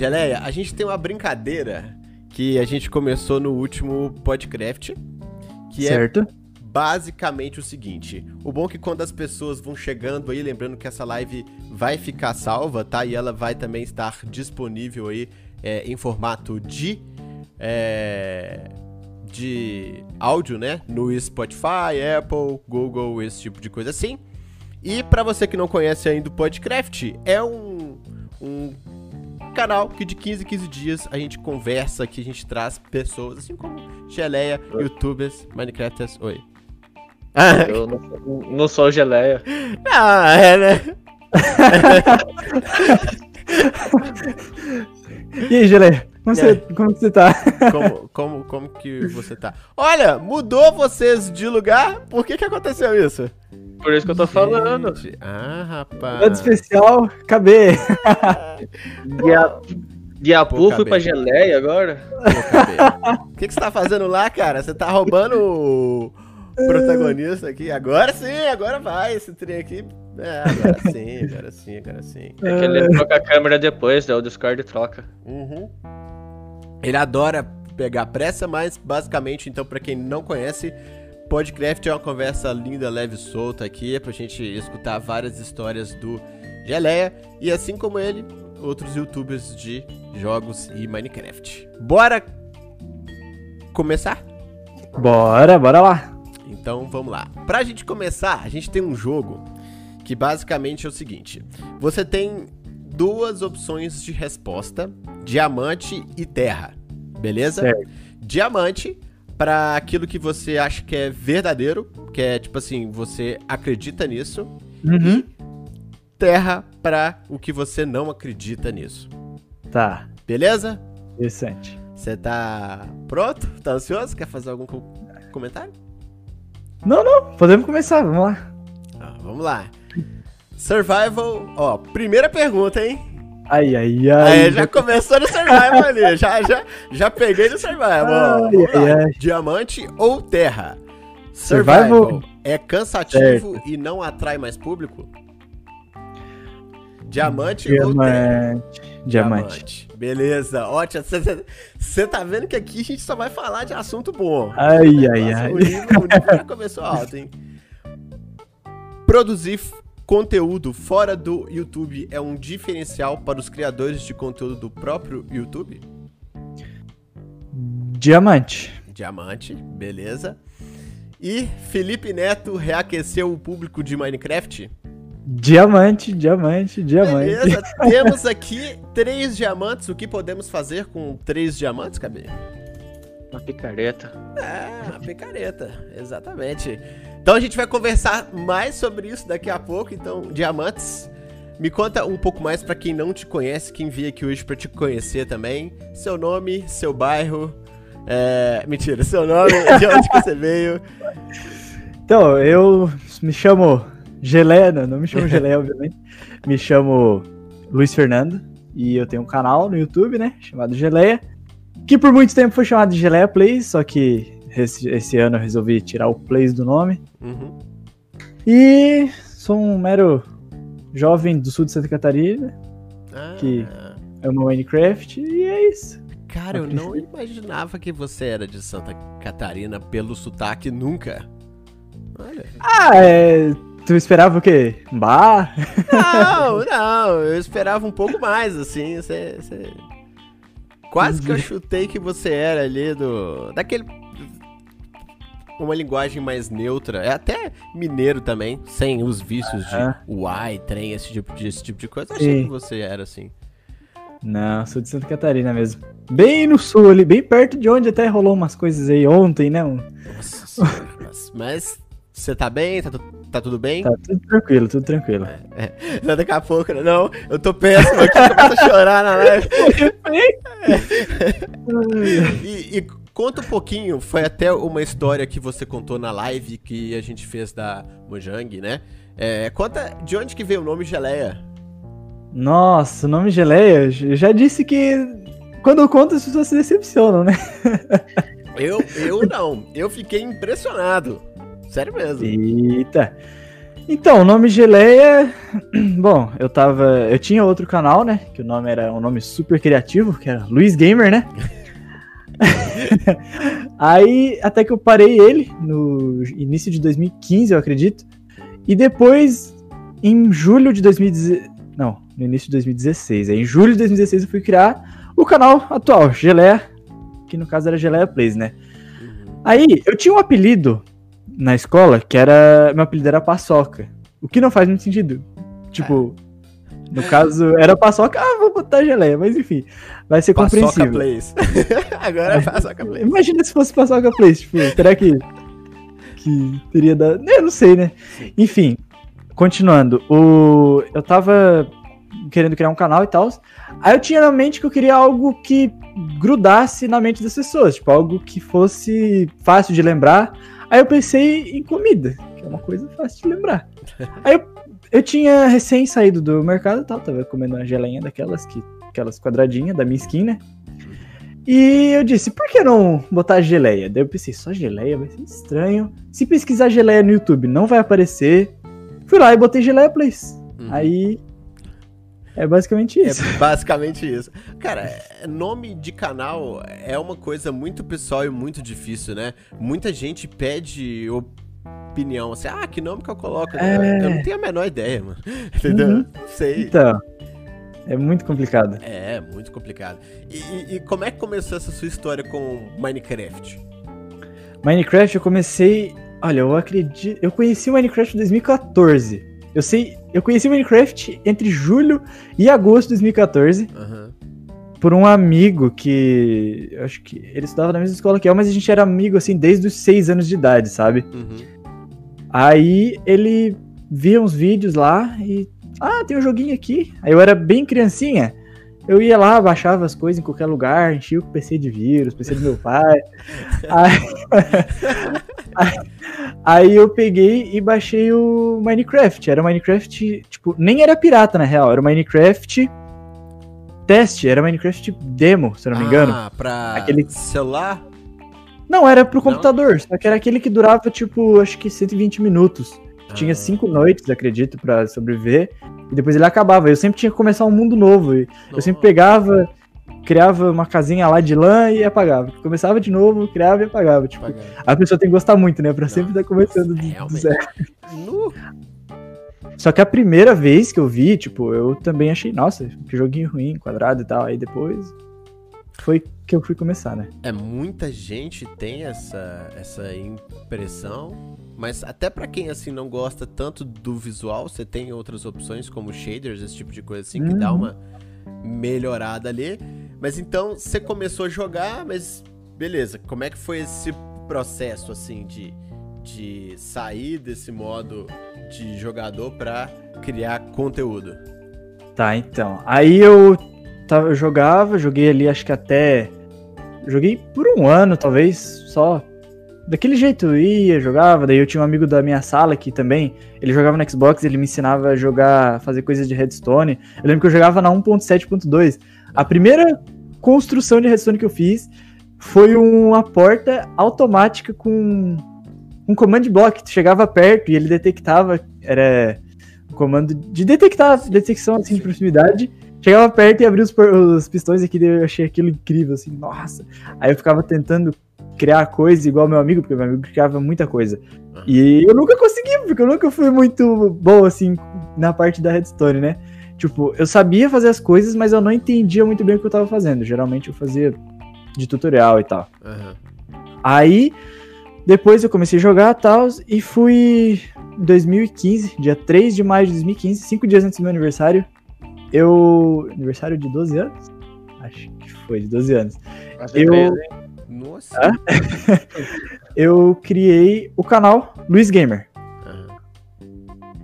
Geleia, a gente tem uma brincadeira que a gente começou no último podcast, que certo. é basicamente o seguinte. O bom é que quando as pessoas vão chegando aí, lembrando que essa live vai ficar salva, tá? E ela vai também estar disponível aí é, em formato de é, de áudio, né? No Spotify, Apple, Google, esse tipo de coisa assim. E para você que não conhece ainda o Podcraft, é um, um canal que de 15 em 15 dias a gente conversa, que a gente traz pessoas, assim como Geleia, youtubers, Minecrafters, oi. Eu não, não sou geleia. Ah, é, né? E aí, Geleia? Como, você, como você tá? Como, como, como que você tá? Olha, mudou vocês de lugar? Por que que aconteceu isso? Por isso que eu tô falando. Gente, Ah, rapaz. Episódio especial, KB. De, a, de Apu Pô, fui pra geleia agora. O que, que você tá fazendo lá, cara? Você tá roubando o protagonista aqui? Agora sim, agora vai esse trem aqui. É, agora sim, agora sim, agora sim. É que ele troca a câmera depois, daí o Discord troca. Uhum. Ele adora pegar pressa, mas basicamente, então, pra quem não conhece, Podcraft é uma conversa linda, leve e solta aqui, pra gente escutar várias histórias do Geleia e assim como ele, outros youtubers de jogos e Minecraft. Bora começar? Bora, bora lá. Então vamos lá. Pra gente começar, a gente tem um jogo que basicamente é o seguinte: você tem duas opções de resposta: diamante e terra. Beleza? Certo. Diamante para aquilo que você acha que é verdadeiro, que é tipo assim, você acredita nisso. Uhum. Terra para o que você não acredita nisso. Tá, Beleza? interessante. Você tá pronto? Tá ansioso? Quer fazer algum co- comentário? Não, não, podemos começar, vamos lá. Ah, vamos lá. Survival, ó, primeira pergunta, hein? Ai, ai, ai. Aí já começou no Survival ali, já, já, já peguei no Survival. Ai, ai, ai. Diamante ou terra? Survival, Survival? é cansativo e não atrai mais público? Diamante, ou terra? Diamante. Diamante. Beleza, ótimo. Você tá vendo que aqui a gente só vai falar de assunto bom. Ai, ai, Nossa, ai. O nível, o nível já começou alto, hein? Produzir conteúdo fora do YouTube é um diferencial para os criadores de conteúdo do próprio YouTube? Diamante. Diamante, beleza. E Felipe Neto reaqueceu o público de Minecraft? Diamante, diamante, diamante. Beleza, temos aqui três diamantes. O que podemos fazer com três diamantes, Cabê? Uma picareta. É, uma picareta, exatamente. Então a gente vai conversar mais sobre isso daqui a pouco. Então, diamantes, me conta um pouco mais pra quem não te conhece, quem veio aqui hoje pra te conhecer também. Seu nome, seu bairro. É, mentira, seu nome, de onde que você veio. Então, eu me chamo Geleia, não, não me chamo Geleia, obviamente. Me chamo Luiz Fernando e eu tenho um canal no YouTube, né, chamado Geleia, que por muito tempo foi chamado de Geleia Plays, só que esse, esse ano eu resolvi tirar o Plays do nome. Uhum. E sou um mero jovem do sul de Santa Catarina, Ah, Que- amo Minecraft e é isso. Cara, eu não imaginava que você era de Santa Catarina pelo sotaque nunca. Olha. Ah, é... Tu esperava o quê? Um bar? Não, não, eu esperava um pouco mais, assim, você- Quase que eu chutei que você era ali do... Daquele... Uma linguagem mais neutra, é até mineiro também, sem os vícios de uai, trem, esse tipo de, esse tipo de coisa. Eu achei que você era assim. Não, sou de Santa Catarina mesmo. Bem no sul ali, bem perto de onde até rolou umas coisas aí ontem, né? Nossa senhora, mas, mas você tá bem? Tá, tá tudo bem? Tá tudo tranquilo, tudo tranquilo. Não, daqui a pouco, não, eu tô péssimo aqui, começa a chorar na live. E, e conta um pouquinho, foi até uma história que você contou na live que a gente fez da Mojang, né? É, conta de onde que veio o nome Geleia. Nossa, o nome Geleia, eu já disse que quando eu conto as pessoas se decepcionam, né? Eu, eu não, eu fiquei impressionado. Sério mesmo. Eita. Então, o nome Geleia. Bom, eu tava. Eu tinha outro canal, né? Que o nome era um nome super criativo, que era Luiz Gamer, né? Aí, até que eu parei ele no início de 2015, eu acredito. E depois, em julho de 2016. Não, no início de 2016. Aí, em julho de 2016 eu fui criar o canal atual, Geleia. Que no caso era Geleia Plays, né? Aí, eu tinha um apelido na escola que era. Meu apelido era Paçoca. O que não faz muito sentido. Tipo, no caso, era Paçoca, ah, vou botar geleia, mas enfim. Vai ser Paçoca compreensível. Plays. Agora é Paçoca Plays. Imagina se fosse Paçoca Place, tipo, será que. Que teria dado. Eu não sei, né? Enfim, continuando. O... Eu tava querendo criar um canal e tal. Aí eu tinha na mente que eu queria algo que grudasse na mente das pessoas, tipo, algo que fosse fácil de lembrar. Aí eu pensei em comida, que é uma coisa fácil de lembrar. Aí eu, eu tinha recém saído do mercado e tal, tava comendo uma geleinha daquelas que aquelas quadradinhas da minha skin, né? E eu disse, por que não botar geleia? Daí eu pensei, só geleia vai ser estranho. Se pesquisar geleia no YouTube, não vai aparecer. Fui lá e botei geleia place. Uhum. Aí é basicamente isso. É basicamente isso. Cara, é- nome de canal é uma coisa muito pessoal e muito difícil, né? Muita gente pede opinião assim, ah, que nome que eu coloco? É. Eu não tenho a menor ideia, mano. Entendeu? Uhum. Não sei. Então, é muito complicado. É, muito complicado. E, e- como é que começou essa sua história com Minecraft? Minecraft eu comecei. Olha, eu acredito. Eu conheci o Minecraft em 2014. Eu sei. Eu conheci o Minecraft entre julho e agosto de 2014 Aham. por um amigo que. Eu acho que ele estudava na mesma escola que eu, mas a gente era amigo assim desde os 6 anos de idade, sabe? Uhum. Aí ele via uns vídeos lá e. Ah, tem um joguinho aqui. Aí eu era bem criancinha. Eu ia lá, baixava as coisas em qualquer lugar, enchia o PC de vírus, PC do meu pai. aí, aí, aí eu peguei e baixei o Minecraft. Era o Minecraft, tipo, nem era pirata na real, era o Minecraft teste, era o Minecraft demo, se eu não me engano. Ah, pra Aquele- celular? Não, era pro computador, só que era aquele que durava, tipo, acho que 120 minutos. Tinha Ah. cinco noites, acredito, pra sobreviver. E depois ele acabava. Eu sempre tinha que começar um mundo novo. E eu sempre pegava, criava uma casinha lá de lã e apagava. Começava de novo, criava e apagava. Tipo, Pagar. a pessoa tem que gostar muito, né? Pra Não, sempre estar começando do, do realmente. zero. Só que a primeira vez que eu vi, tipo, eu também achei, nossa, que joguinho ruim, quadrado e tal. Aí depois foi que eu fui começar, né? É, muita gente tem essa, essa impressão, mas até pra quem assim não gosta tanto do visual, você tem outras opções como shaders, esse tipo de coisa assim, que dá Uhum. uma melhorada ali. Mas então você começou a jogar, mas beleza, como é que foi esse processo assim de, de sair desse modo de jogador pra criar conteúdo? Tá, então. Aí eu, tava, eu jogava, joguei ali acho que até. Joguei por um ano, talvez, só. Daquele jeito, eu ia, jogava. Daí eu tinha um amigo da minha sala que também. Ele jogava no Xbox, ele me ensinava a jogar, fazer coisas de redstone. Eu lembro que eu jogava na 1.7.2. A primeira construção de redstone que eu fiz foi uma porta automática com um command block. Tu chegava perto e ele detectava. Era um comando de detectar, detecção assim de proximidade. Chegava perto e abria os, os pistões aqui, eu achei aquilo incrível, assim, nossa. Aí eu ficava tentando criar coisa igual meu amigo, porque meu amigo criava muita coisa. E eu nunca consegui, porque eu nunca fui muito bom, assim, na parte da redstone, né? Tipo, eu sabia fazer as coisas, mas eu não entendia muito bem o que eu tava fazendo. Geralmente eu fazia de tutorial e tal. Aham. Aí, depois eu comecei a jogar e tal, e fui em 2015, dia 3 de maio de 2015, cinco dias antes do meu aniversário. Eu. Aniversário de 12 anos? Acho que foi, de 12 anos. Que Eu- hein? Nossa. Hã? Eu criei o canal Luiz Gamer. Aham.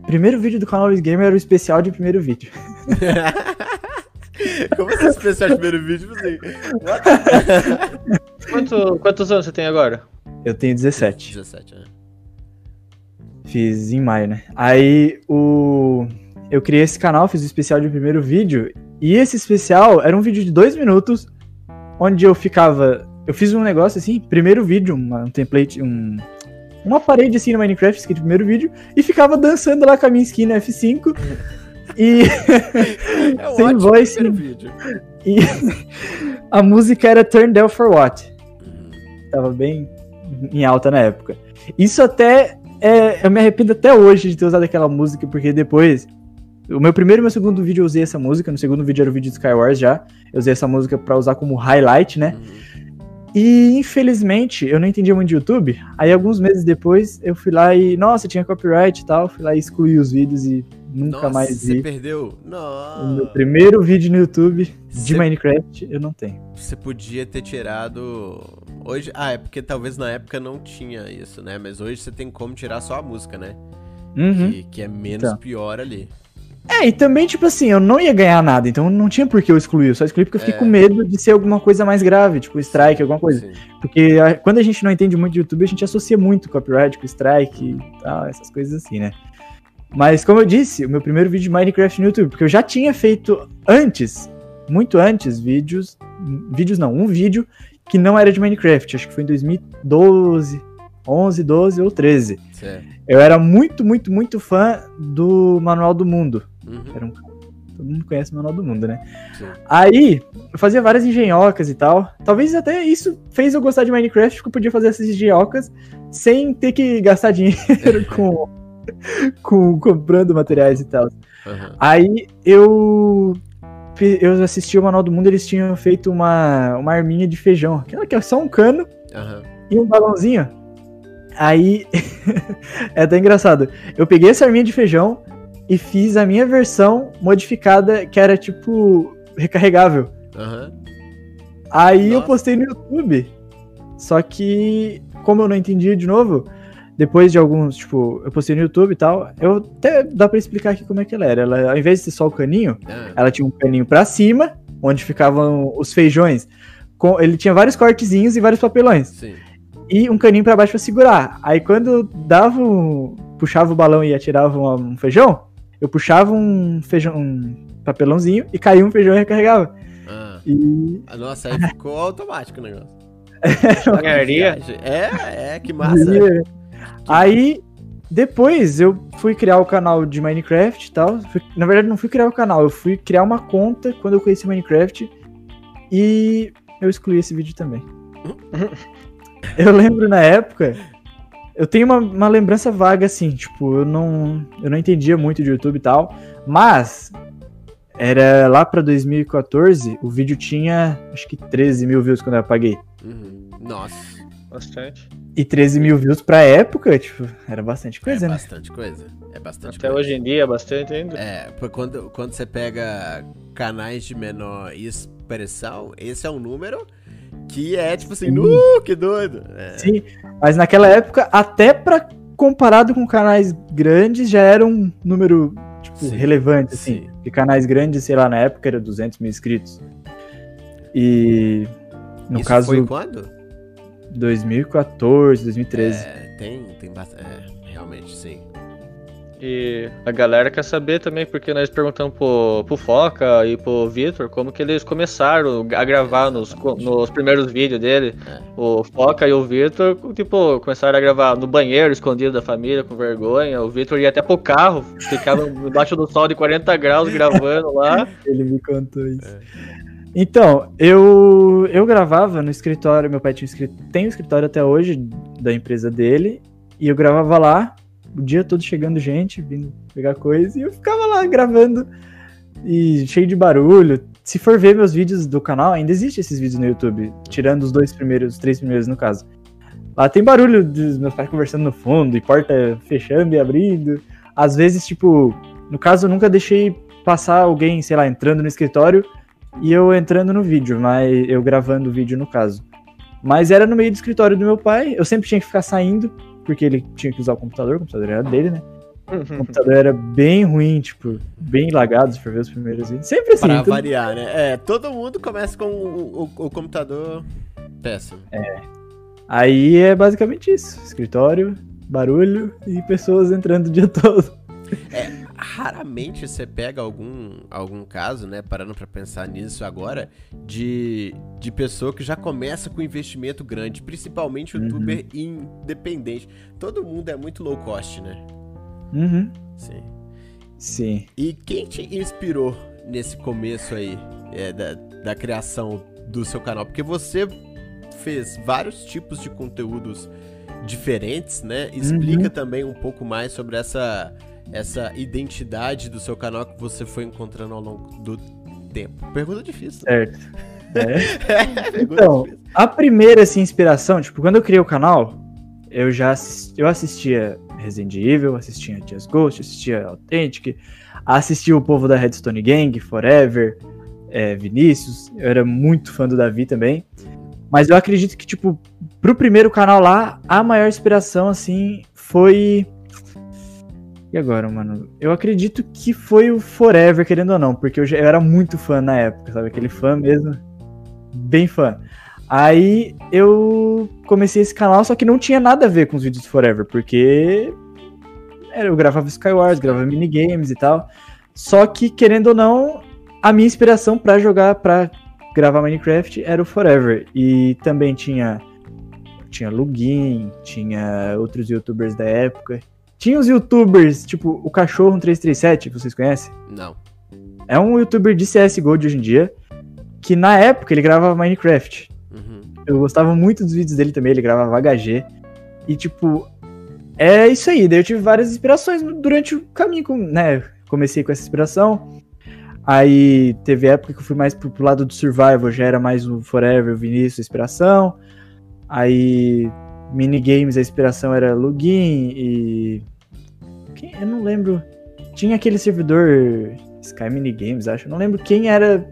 Primeiro vídeo do canal Luiz Gamer era o especial de primeiro vídeo. Como assim especial de primeiro vídeo? Assim, Quanto- quantos anos você tem agora? Eu tenho 17. 17, né? Fiz em maio, né? Aí o. Eu criei esse canal, fiz o especial de primeiro vídeo. E esse especial era um vídeo de dois minutos, onde eu ficava. Eu fiz um negócio assim, primeiro vídeo, uma- um template, um, uma parede assim no Minecraft, escrito primeiro vídeo, e ficava dançando lá com a minha skin no F5. E. É um Sem voice. primeiro vídeo. e a música era Turn Down for What? Uhum. Tava bem em alta na época. Isso até. É, eu me arrependo até hoje de ter usado aquela música, porque depois. O meu primeiro e meu segundo vídeo eu usei essa música. No segundo vídeo era o vídeo de Skywars já. Eu usei essa música pra usar como highlight, né? Uhum. E infelizmente eu não entendia muito de YouTube. Aí alguns meses depois eu fui lá e. Nossa, tinha copyright e tal. Fui lá e excluí os vídeos e nunca Nossa, mais você vi. perdeu? O meu Não. primeiro vídeo no YouTube de Você- Minecraft eu não tenho. Você podia ter tirado. Hoje. Ah, é porque talvez na época não tinha isso, né? Mas hoje você tem como tirar só a música, né? Uhum. Que, que é menos Então. pior ali. É, e também, tipo assim, eu não ia ganhar nada, então não tinha por que eu excluir. Eu só excluí porque eu fiquei É. com medo de ser alguma coisa mais grave, tipo strike, alguma coisa. Sim. Porque a- quando a gente não entende muito de YouTube, a gente associa muito copyright com strike e tal, essas coisas assim, né? Mas como eu disse, o meu primeiro vídeo de Minecraft no YouTube, porque eu já tinha feito antes, muito antes, vídeos. Vídeos não, um vídeo que não era de Minecraft, acho que foi em 2012, 11, 12 ou 13. Certo. Eu era muito, muito, muito fã do Manual do Mundo. Uhum. Era um Todo mundo conhece o Manual do Mundo, né? Sim. Aí, eu fazia várias engenhocas e tal. Talvez até isso fez eu gostar de Minecraft, porque eu podia fazer essas engenhocas sem ter que gastar dinheiro com, com comprando materiais e tal. Uhum. Aí eu eu assisti o Manual do Mundo, eles tinham feito uma, uma arminha de feijão. Aquela que é só um cano Aham. e um balãozinho. Aí é até engraçado. Eu peguei essa arminha de feijão e fiz a minha versão modificada, que era tipo recarregável. Aham. Aí eu Nossa. postei no YouTube. Só que, como eu não entendia de novo, depois de alguns, tipo, eu postei no YouTube e tal, eu até dá pra explicar aqui como é que ela era. Ela, ao invés de ser só o caninho, Ah, ela tinha um caninho pra cima, onde ficavam os feijões. Com, ele tinha vários cortezinhos e vários papelões Sim. e um caninho pra baixo pra segurar. Aí quando eu dava um, puxava o balão e atirava um, um feijão, eu puxava um feijão, um papelãozinho e caía um feijão e recarregava. Ah. E Ah, Nossa, aí ficou automático o negócio. Ganharia. Viagem. É, é, que massa. e- aí depois eu fui criar o canal de Minecraft e tal. Fui- na verdade não fui criar o canal, eu fui criar uma conta quando eu conheci Minecraft e eu excluí esse vídeo também. eu lembro na época eu tenho uma, uma lembrança vaga, assim, tipo, eu não, eu não entendia muito de YouTube e tal, mas era lá pra 2014, o vídeo tinha, acho que 13 mil views quando eu apaguei. Uhum. Nossa, Bastante. E 13 mil views pra época, tipo, era bastante coisa, é né? bastante coisa. É bastante Até coisa. hoje em dia, é bastante ainda. É, porque quando, quando você pega canais de menor expressão, esse é um número que é tipo assim, nu, que doido. É, Sim, mas naquela época, até pra comparado com canais grandes, já era um número, tipo, Sim, relevante, assim. sim. Porque canais grandes, sei lá, na época era 200 mil inscritos. E, no Isso caso, foi quando? 2014, 2013. É, tem, tem bastante. É. E a galera quer saber também, porque nós perguntamos pro, pro Foca e pro Vitor como que eles começaram a gravar nos, nos primeiros vídeos dele. É. O Foca e o Vitor, tipo, começaram a gravar no banheiro, escondido da família, com vergonha. O Vitor ia até pro carro, ficava embaixo do sol de 40 graus gravando lá. Ele me contou isso. Então, eu, eu gravava no escritório, meu pai tinha um escritório, tem um escritório até hoje da empresa dele, e eu gravava lá, o dia todo chegando gente, vindo pegar coisa, e eu ficava lá gravando, e cheio de barulho. Se for ver meus vídeos do canal, ainda existe esses vídeos no YouTube, tirando os dois primeiros, os três primeiros no caso. Lá tem barulho dos meus pais conversando no fundo, e porta fechando e abrindo. Às vezes, tipo, no caso, eu nunca deixei passar alguém, sei lá, entrando no escritório e eu entrando no vídeo, mas eu gravando o vídeo no caso. Mas era no meio do escritório do meu pai, eu sempre tinha que ficar saindo, porque ele tinha que usar o computador, o computador era dele, né? O computador era bem ruim, tipo, bem lagado, se for ver os primeiros vídeos. Sempre assim, Pra tudo- variar, né? É, todo mundo começa com o, o- o computador péssimo. Aí é basicamente isso: escritório, barulho e pessoas entrando o dia todo. Raramente você pega algum, algum caso, né, parando para pensar nisso agora, de, de pessoa que já começa com investimento grande, principalmente youtuber uhum. independente. Todo mundo é muito low cost, né? Uhum. Sim. Sim. E quem te inspirou nesse começo aí é, da, da criação do seu canal? Porque você fez vários tipos de conteúdos diferentes, né? Explica uhum. também um pouco mais sobre essa, essa identidade do seu canal que você foi encontrando ao longo do tempo. Pergunta difícil. Certo. É. então, difícil. a primeira assim, inspiração, tipo, quando eu criei o canal, eu já eu assistia Resident Evil, assistia Just Ghost, assistia Authentic, assistia o povo da Redstone Gang, Forever, é, Vinícius, eu era muito fã do Davi também. Mas eu acredito que, tipo, pro primeiro canal lá, a maior inspiração, assim, foi. E agora, mano? Eu acredito que foi o Forever, querendo ou não, porque eu, já, eu era muito fã na época, sabe? Aquele fã mesmo. Bem fã. Aí eu comecei esse canal, só que não tinha nada a ver com os vídeos do Forever, porque eu gravava Skywars, gravava minigames e tal. Só que, querendo ou não, a minha inspiração para jogar, para gravar Minecraft era o Forever. E também tinha tinha Lugin, tinha outros youtubers da época. Tinha os youtubers, tipo o Cachorro 337, vocês conhecem? Não. É um youtuber de CSGO de hoje em dia, que na época ele gravava Minecraft. Uhum. Eu gostava muito dos vídeos dele também, ele gravava HG. E tipo, é isso aí. Daí eu tive várias inspirações durante o caminho, né? Comecei com essa inspiração. Aí teve época que eu fui mais pro, pro lado do survival, já era mais o Forever, o Vinícius, a inspiração. Aí minigames, a inspiração era Login e. Quem? Eu não lembro. Tinha aquele servidor Sky Minigames, acho. Eu não lembro quem era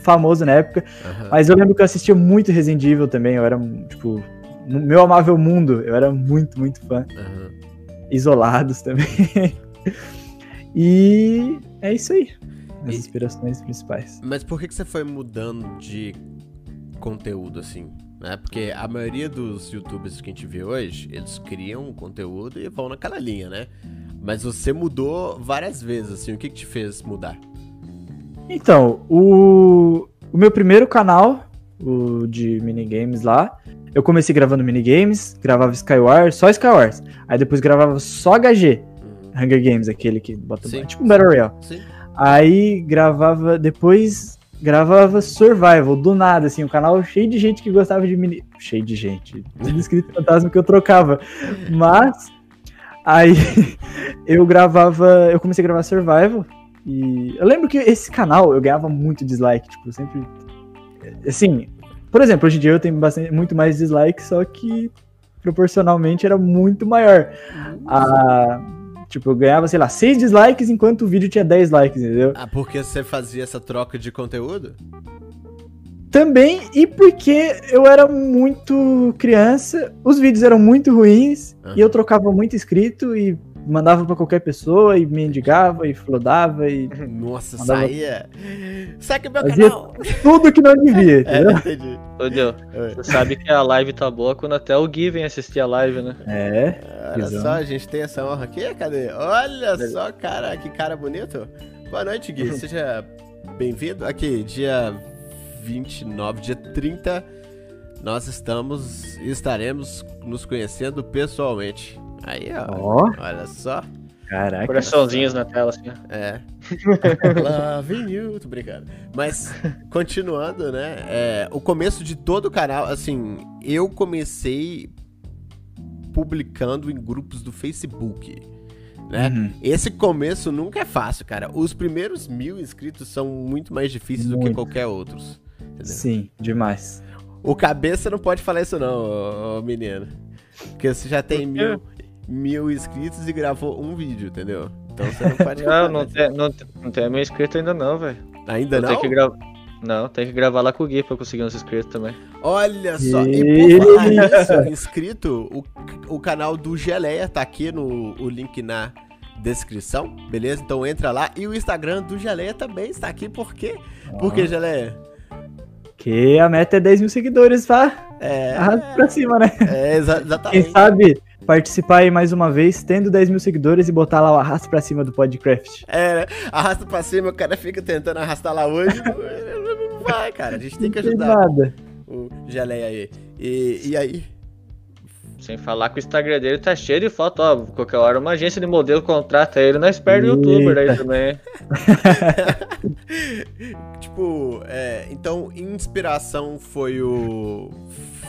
famoso na época. Uhum. Mas eu lembro que eu assistia muito Resident Evil também. Eu era, tipo, no meu amável mundo. Eu era muito, muito fã. Uhum. Isolados também. e é isso aí. As e... inspirações principais. Mas por que, que você foi mudando de conteúdo assim? Né? Porque a maioria dos youtubers que a gente vê hoje, eles criam conteúdo e vão naquela linha, né? Mas você mudou várias vezes, assim, o que, que te fez mudar? Então, o, o meu primeiro canal, o de minigames lá, eu comecei gravando minigames, gravava Skywars, só Skywars. Aí depois gravava só HG, uhum. Hunger Games, aquele que bota Sim. tipo um Battle Royale. Sim. Aí gravava, depois gravava Survival, do nada, assim, um canal cheio de gente que gostava de mini. Cheio de gente. Tudo escrito fantasma que eu trocava. Mas. Aí eu gravava. Eu comecei a gravar Survival. E eu lembro que esse canal eu ganhava muito dislike. Tipo, sempre. Assim. Por exemplo, hoje em dia eu tenho bastante, muito mais dislike, só que proporcionalmente era muito maior. A Tipo, eu ganhava, sei lá, 6 dislikes enquanto o vídeo tinha 10 likes, entendeu? Ah, porque você fazia essa troca de conteúdo? Também, e porque eu era muito criança, os vídeos eram muito ruins, e eu trocava muito inscrito, e mandava para qualquer pessoa e mendigava e flodava e. Nossa, mandava... saía. Segue meu canal! Tudo que não devia, é, entendeu? É, entendi. Ô, Dio, você sabe que a live tá boa quando até o Gui vem assistir a live, né? É. Olha visão. só, a gente tem essa honra aqui, cadê? Olha só, cara, que cara bonito. Boa noite, Gui. Seja bem-vindo. Aqui, dia 29, dia 30, nós estamos e estaremos nos conhecendo pessoalmente. Aí, ó. Oh. Olha só. Caraca. Coraçãozinhos na tela, assim. É. Love you, tô brincando. Mas, continuando, né? É, o começo de todo o canal, assim, eu comecei publicando em grupos do Facebook. Né? Uhum. Esse começo nunca é fácil, cara. Os primeiros mil inscritos são muito mais difíceis muito. do que qualquer outros. Entendeu? Sim, demais. O cabeça não pode falar isso, não, menino. Porque você já tem mil mil inscritos e gravou um vídeo, entendeu? Então você não pode. não, não tem, não, não tem mil inscritos ainda não, velho. Ainda não? Tem que gra... Não, tem que gravar lá com o Gui pra conseguir uns inscritos também. Olha só, e por falar nisso, inscrito, o, o canal do Geleia tá aqui no o link na descrição, beleza? Então entra lá. E o Instagram do Geleia também está aqui, por quê? Por que, Geleia? Que a meta é 10 mil seguidores, tá? É. Arrasta pra cima, né? É, exa exatamente. Quem sabe participar aí mais uma vez, tendo 10 mil seguidores e botar lá o arrasto pra cima do podcast. É, arrasta pra cima, o cara fica tentando arrastar lá hoje. não, não vai, cara. A gente tem que ajudar nada. o Geleia aí. E, e aí? Sem falar que o Instagram dele tá cheio de foto, ó. Qualquer hora uma agência de modelo contrata ele, nós perde o youtuber daí também. tipo, é, então, inspiração foi o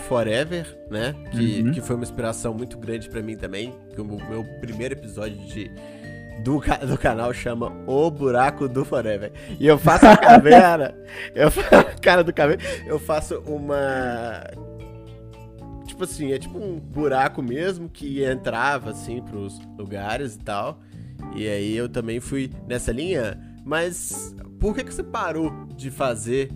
Forever, né? Que, Uhum. que foi uma inspiração muito grande pra mim também. Que o meu primeiro episódio de, do, do canal chama O Buraco do Forever. E eu faço a caveira, eu faço a cara do caveira, eu faço uma. Tipo assim, é tipo um buraco mesmo que entrava assim pros lugares e tal. E aí eu também fui nessa linha. Mas por que, que você parou de fazer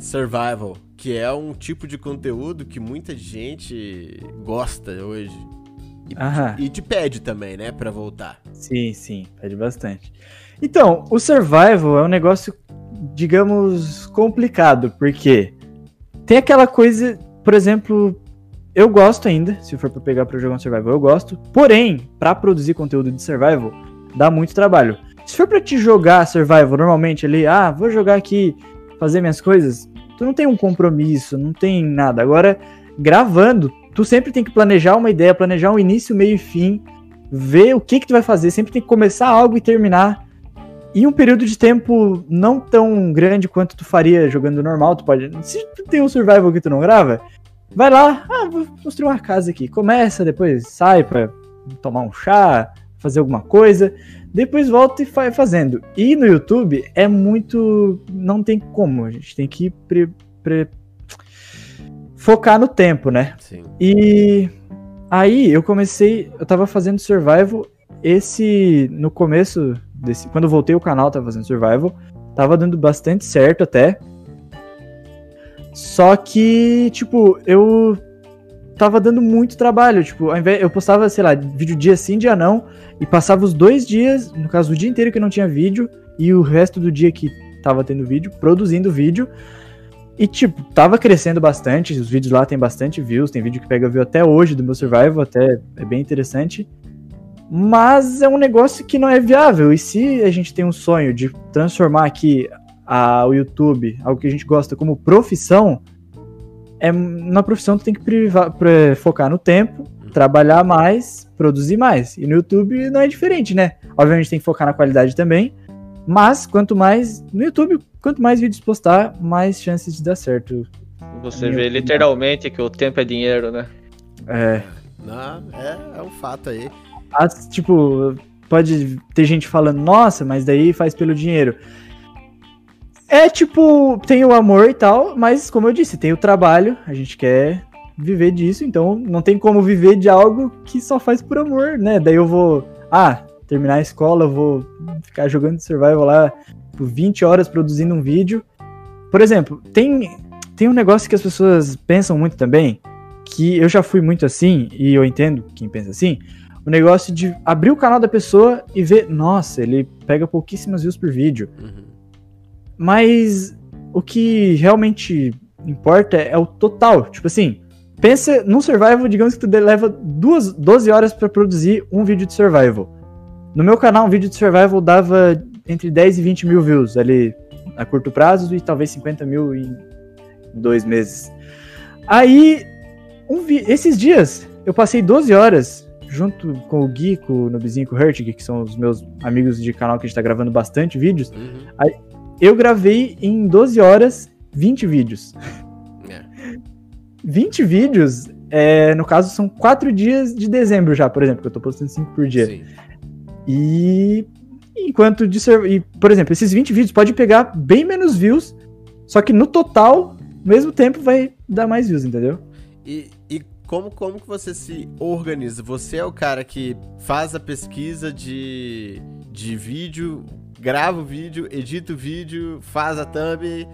survival? Que é um tipo de conteúdo que muita gente gosta hoje. E, Aham. e te pede também, né, pra voltar. Sim, sim, pede bastante. Então, o survival é um negócio, digamos, complicado, porque tem aquela coisa, por exemplo, eu gosto ainda, se for pra pegar pra jogar um survival, eu gosto. Porém, pra produzir conteúdo de survival, dá muito trabalho. Se for pra te jogar survival normalmente ali, ah, vou jogar aqui, fazer minhas coisas, tu não tem um compromisso, não tem nada. Agora, gravando, tu sempre tem que planejar uma ideia, planejar um início, meio e fim, ver o que que tu vai fazer, sempre tem que começar algo e terminar. E um período de tempo não tão grande quanto tu faria jogando normal, tu pode. Se tu tem um survival que tu não grava, vai lá, ah, vou construir uma casa aqui. Começa, depois sai pra tomar um chá, fazer alguma coisa, depois volta e vai fazendo. E no YouTube é muito. Não tem como, a gente tem que pre- pre- focar no tempo, né? Sim. E aí eu comecei, eu tava fazendo survival, esse no começo desse, quando eu voltei o canal, tava fazendo survival, tava dando bastante certo até. Só que, tipo, eu tava dando muito trabalho, tipo, ao invés, eu postava, sei lá, vídeo dia sim, dia não, e passava os dois dias, no caso o dia inteiro que não tinha vídeo e o resto do dia que tava tendo vídeo, produzindo vídeo. E, tipo, tava crescendo bastante. Os vídeos lá tem bastante views. Tem vídeo que pega view até hoje do meu survival, até é bem interessante. Mas é um negócio que não é viável. E se a gente tem um sonho de transformar aqui a, o YouTube, algo que a gente gosta, como profissão, é, na profissão tu tem que privar, focar no tempo, trabalhar mais, produzir mais. E no YouTube não é diferente, né? Obviamente tem que focar na qualidade também. Mas quanto mais. No YouTube, quanto mais vídeos postar, mais chances de dar certo. Você vê Deus. literalmente que o tempo é dinheiro, né? É. Não, é, é um fato aí. as- tipo, pode ter gente falando, nossa, mas daí faz pelo dinheiro. É tipo, tem o amor e tal, mas como eu disse, tem o trabalho, a gente quer viver disso, então não tem como viver de algo que só faz por amor, né? Daí eu vou, ah, terminar a escola, eu vou ficar jogando survival lá por 20 horas produzindo um vídeo. Por exemplo, tem, tem um negócio que as pessoas pensam muito também, que eu já fui muito assim, e eu entendo quem pensa assim, o negócio de abrir o canal da pessoa e ver, nossa, ele pega pouquíssimas views por vídeo. Uhum. Mas o que realmente importa é o total. Tipo assim, pensa num survival, digamos que tu leva duas, 12 horas pra produzir um vídeo de survival. No meu canal, um vídeo de survival dava entre 10 e 20 mil views ali a curto prazo e talvez 50 mil em dois meses. Aí, um vi- esses dias, eu passei 12 horas junto com o Gui, com o Nobizinho e com o Hertig, que são os meus amigos de canal que a gente tá gravando bastante vídeos. Uhum. Eu gravei em 12 horas 20 vídeos. É. 20 vídeos, é, no caso, são 4 dias de dezembro já, por exemplo, que eu tô postando 5 por dia. Sim. E enquanto de ser, e, por exemplo, esses 20 vídeos pode pegar bem menos views, só que no total, ao mesmo tempo vai dar mais views, entendeu? E, e como, como que você se organiza? Você é o cara que faz a pesquisa de, de vídeo, grava o vídeo, edita o vídeo, faz a thumb.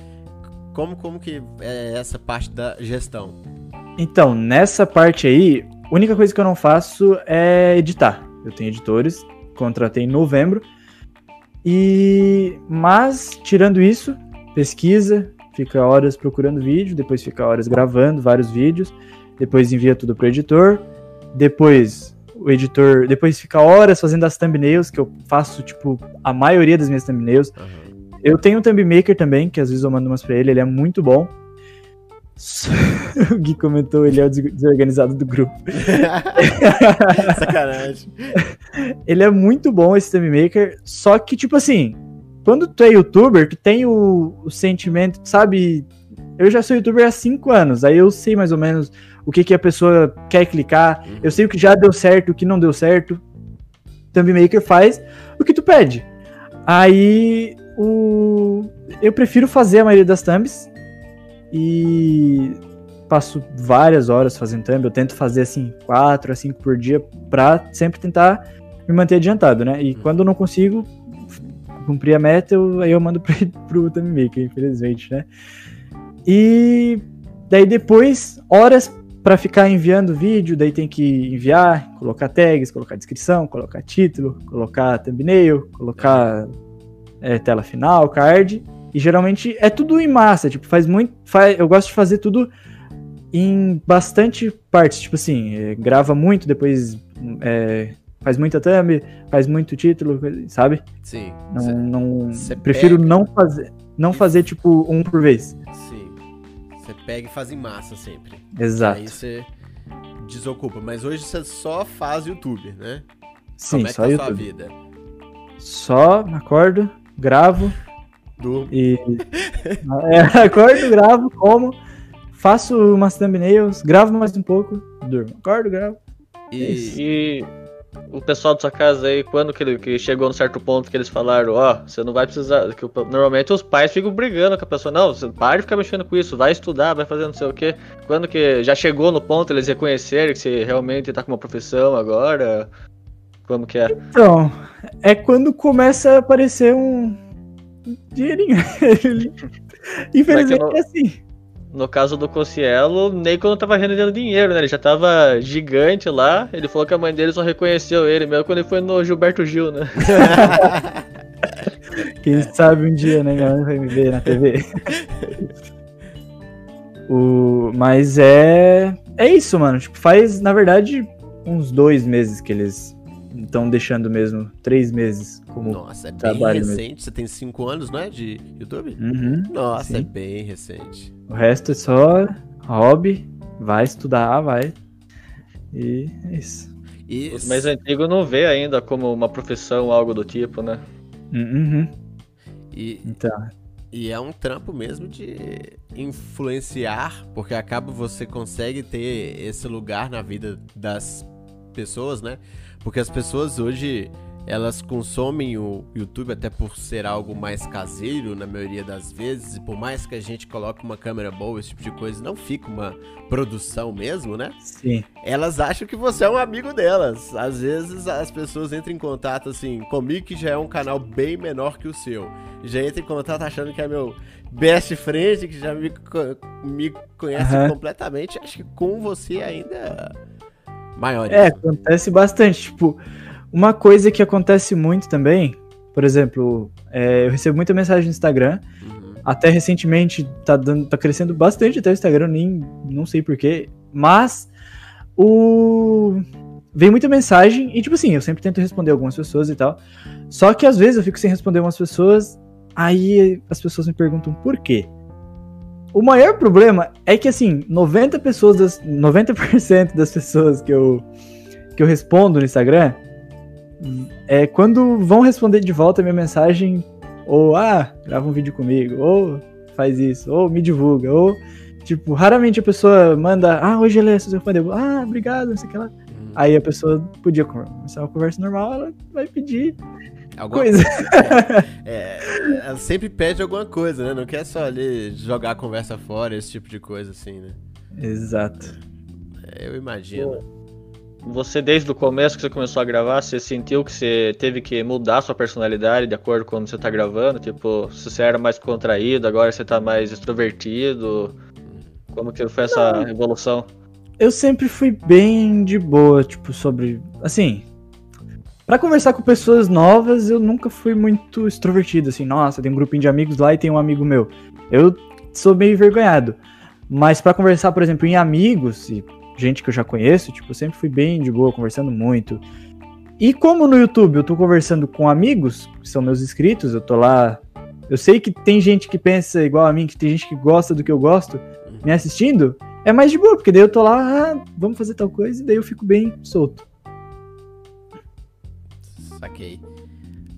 Como, como que é essa parte da gestão? Então, nessa parte aí, a única coisa que eu não faço é editar. Eu tenho editores, contratei em novembro. E mas tirando isso, pesquisa, fica horas procurando vídeo, depois fica horas gravando vários vídeos, depois envia tudo pro editor. depois o editor, depois fica horas fazendo as thumbnails, que eu faço, tipo, a maioria das minhas thumbnails. Aham. Eu tenho um thumb maker também, que às vezes eu mando umas pra ele, ele é muito bom. o Gui comentou, ele é o des- desorganizado do grupo. Sacanagem. Ele é muito bom esse thumb maker, só que, tipo assim, quando tu é youtuber, tu tem o, o sentimento, sabe? Eu já sou youtuber há 5 anos, aí eu sei mais ou menos o que, que a pessoa quer clicar, Uhum. eu sei o que já deu certo, o que não deu certo. Thumb maker faz o que tu pede. Aí o eu prefiro fazer a maioria das thumbs e passo várias horas fazendo thumb. Eu tento fazer assim 4 a 5 por dia pra sempre tentar me manter adiantado, né? E quando eu não consigo cumprir a meta, eu, aí eu mando pro, pro thumb maker, infelizmente, né? E daí depois horas pra ficar enviando vídeo, daí tem que enviar, colocar tags, colocar descrição, colocar título, colocar thumbnail, colocar é, tela final, card. E geralmente é tudo em massa, tipo, faz muito. Faz, eu gosto de fazer tudo em bastante partes, tipo assim, é, grava muito, depois é, faz muita thumb, faz muito título, sabe? Sim. Não, Cê- não cê prefiro pega- não fazer, não fazer tipo um por vez. Pega e faz em massa sempre. Exato. Aí você desocupa. Mas hoje você só faz YouTube, né? Sim, Como é que só tá a YouTube. sua vida? Só acordo, gravo Do... e é, acordo, gravo, como, faço umas thumbnails, gravo mais um pouco, durmo. Acordo, gravo. E... E o pessoal da sua casa aí, quando que, ele, que chegou num certo ponto que eles falaram, ó, você não vai precisar. Que normalmente os pais ficam brigando com a pessoa, não, você para de ficar mexendo com isso, vai estudar, vai fazer não sei o quê. Quando que já chegou no ponto eles reconhecerem que você realmente tá com uma profissão agora? Como que é? Então, é quando começa a aparecer um dinheirinho. Infelizmente não- é assim. No caso do Cossielo, nem quando tava rendendo dinheiro, né? Ele já tava gigante lá. Ele falou que a mãe dele só reconheceu ele, mesmo quando ele foi no Gilberto Gil, né? Quem sabe um dia, né? Minha mãe vai me ver na TV. o, mas é. É isso, mano. Tipo, faz, na verdade, uns dois meses que eles estão deixando mesmo. Três meses como. Nossa, é bem Trabalho mesmo. recente. Você tem 5 anos, não é? De YouTube? Uhum. Nossa, sim. é bem recente. O resto é só hobby. Vai estudar, vai. E é isso. E Os mais antigos não vê ainda como uma profissão, algo do tipo, né? Uhum. E, Então, e é um trampo mesmo de influenciar, porque acaba você consegue ter esse lugar na vida das pessoas, né? Porque as pessoas hoje elas consomem o YouTube até por ser algo mais caseiro na maioria das vezes, e por mais que a gente coloque uma câmera boa, esse tipo de coisa, não fica uma produção mesmo, né? sim. elas acham que você é um amigo delas. Às vezes as pessoas entram em contato assim, comigo que já é um canal bem menor que o seu. Já entra em contato achando que é meu best friend, que já me, me conhece Aham. completamente. Acho que com você ainda é maior. É, acontece bastante. Tipo, uma coisa que acontece muito também, por exemplo, é, eu recebo muita mensagem no Instagram. Uhum. Até recentemente tá, dando, tá crescendo bastante até o Instagram, nem não sei porquê. Mas o. Vem muita mensagem e, tipo assim, eu sempre tento responder algumas pessoas e tal. Só que às vezes eu fico sem responder umas pessoas, aí as pessoas me perguntam por quê. O maior problema é que, assim, 90 pessoas das, 90% das pessoas que eu, que eu respondo no Instagram, é quando vão responder de volta a minha mensagem, ou, ah, grava um vídeo comigo, ou faz isso, ou me divulga, ou, tipo, raramente a pessoa manda, ah, hoje ele é seu fã, eu, ah, obrigado, não sei o que lá. Uhum. Aí a pessoa podia começar uma conversa normal, ela vai pedir Alguma coisa. É, ela sempre pede alguma coisa, né? Não quer só ali jogar a conversa fora, esse tipo de coisa assim, né? Exato. É, Eu imagino. Você, desde o começo que você começou a gravar, você sentiu que você teve que mudar sua personalidade de acordo com quando você tá gravando? Tipo, se você era mais contraído, agora você tá mais extrovertido? Como que foi essa evolução? Eu sempre fui bem de boa, tipo, sobre. Assim. Pra conversar com pessoas novas, eu nunca fui muito extrovertido, assim, nossa, tem um grupinho de amigos lá e tem um amigo meu. Eu sou meio envergonhado. Mas pra conversar, por exemplo, em amigos, e gente que eu já conheço, tipo, sempre fui bem de boa, conversando muito. E como no YouTube eu tô conversando com amigos, que são meus inscritos, eu tô lá. Eu sei que tem gente que pensa igual a mim, que tem gente que gosta do que eu gosto, me assistindo, é mais de boa, porque daí eu tô lá, ah, vamos fazer tal coisa, e daí eu fico bem solto. Saquei.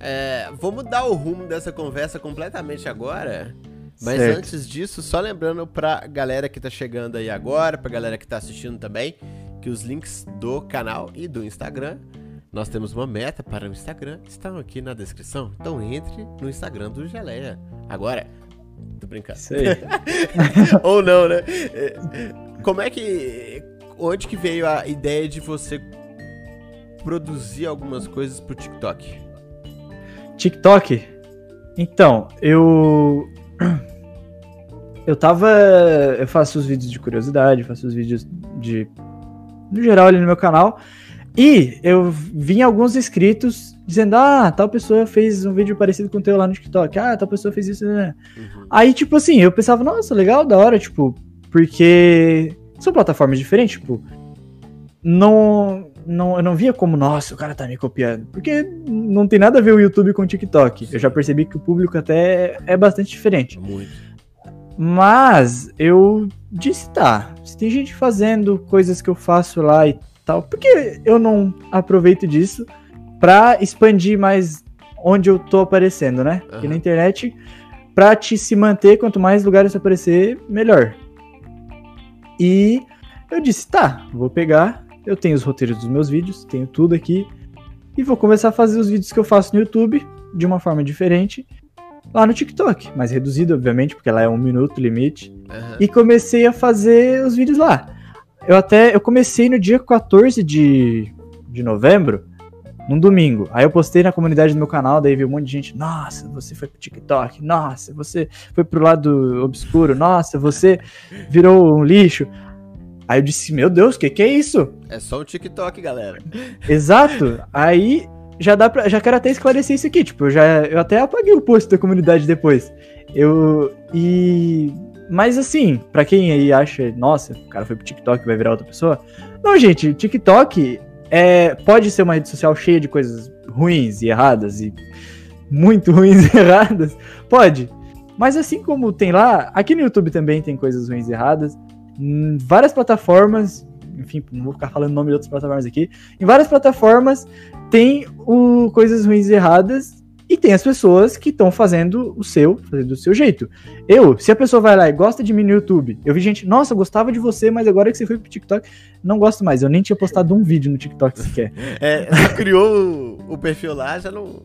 É, vou mudar o rumo dessa conversa completamente agora. Mas Certo. antes disso, só lembrando pra galera que tá chegando aí agora, pra galera que tá assistindo também, que os links do canal e do Instagram, nós temos uma meta para o Instagram, estão aqui na descrição. Então entre no Instagram do Geleia. Agora, tô brincando. Aí. Ou não, né? É, Como é que. Onde que veio a ideia de você produzir algumas coisas pro TikTok? TikTok? Então, eu. Eu tava. Eu faço os vídeos de curiosidade, faço os vídeos de. No geral, ali no meu canal. E eu vi alguns inscritos dizendo: Ah, tal pessoa fez um vídeo parecido com o teu lá no TikTok. Ah, tal pessoa fez isso, né? Uhum. Aí, tipo assim, eu pensava, nossa, legal, da hora, tipo, porque são plataformas diferentes, tipo, não, não, eu não via como, nossa, o cara tá me copiando, porque não tem nada a ver o YouTube com o TikTok. Eu já percebi que o público até é bastante diferente. Muito. Mas eu disse, tá, se tem gente fazendo coisas que eu faço lá e tal, por que eu não aproveito disso pra expandir mais onde eu tô aparecendo, né? Aham. na internet, pra te se manter, quanto mais lugares aparecer, melhor. E eu disse, tá, vou pegar, eu tenho os roteiros dos meus vídeos, tenho tudo aqui, e vou começar a fazer os vídeos que eu faço no YouTube de uma forma diferente lá no TikTok, mais reduzido, obviamente, porque lá é um minuto limite. Aham. E comecei a fazer os vídeos lá. Eu até eu comecei no dia 14 de, de novembro, num domingo. Aí eu postei na comunidade do meu canal, daí veio um monte de gente. Nossa, você foi pro TikTok. Nossa, você foi pro lado obscuro. Nossa, você virou um lixo. Aí eu disse, meu Deus, o que, que é isso? É só um TikTok, galera. Exato. Aí já dá pra, já quero até esclarecer isso aqui, tipo, eu já eu até apaguei o post da comunidade depois. Eu e mas assim, pra quem aí acha, nossa, o cara foi pro TikTok, vai virar outra pessoa. Não, gente, TikTok é pode ser uma rede social cheia de coisas ruins e erradas e muito ruins e erradas. Pode. Mas assim como tem lá, aqui no YouTube também tem coisas ruins e erradas. Em várias plataformas, enfim, não vou ficar falando o nome de outras plataformas aqui. Em várias plataformas tem o coisas ruins e erradas e tem as pessoas que estão fazendo o seu, fazendo do seu jeito. Eu, se a pessoa vai lá e gosta de mim no YouTube, eu vi gente, nossa, eu gostava de você, mas agora que você foi pro TikTok, não gosto mais. Eu nem tinha postado um vídeo no TikTok sequer. É, criou o, o perfil lá, já não.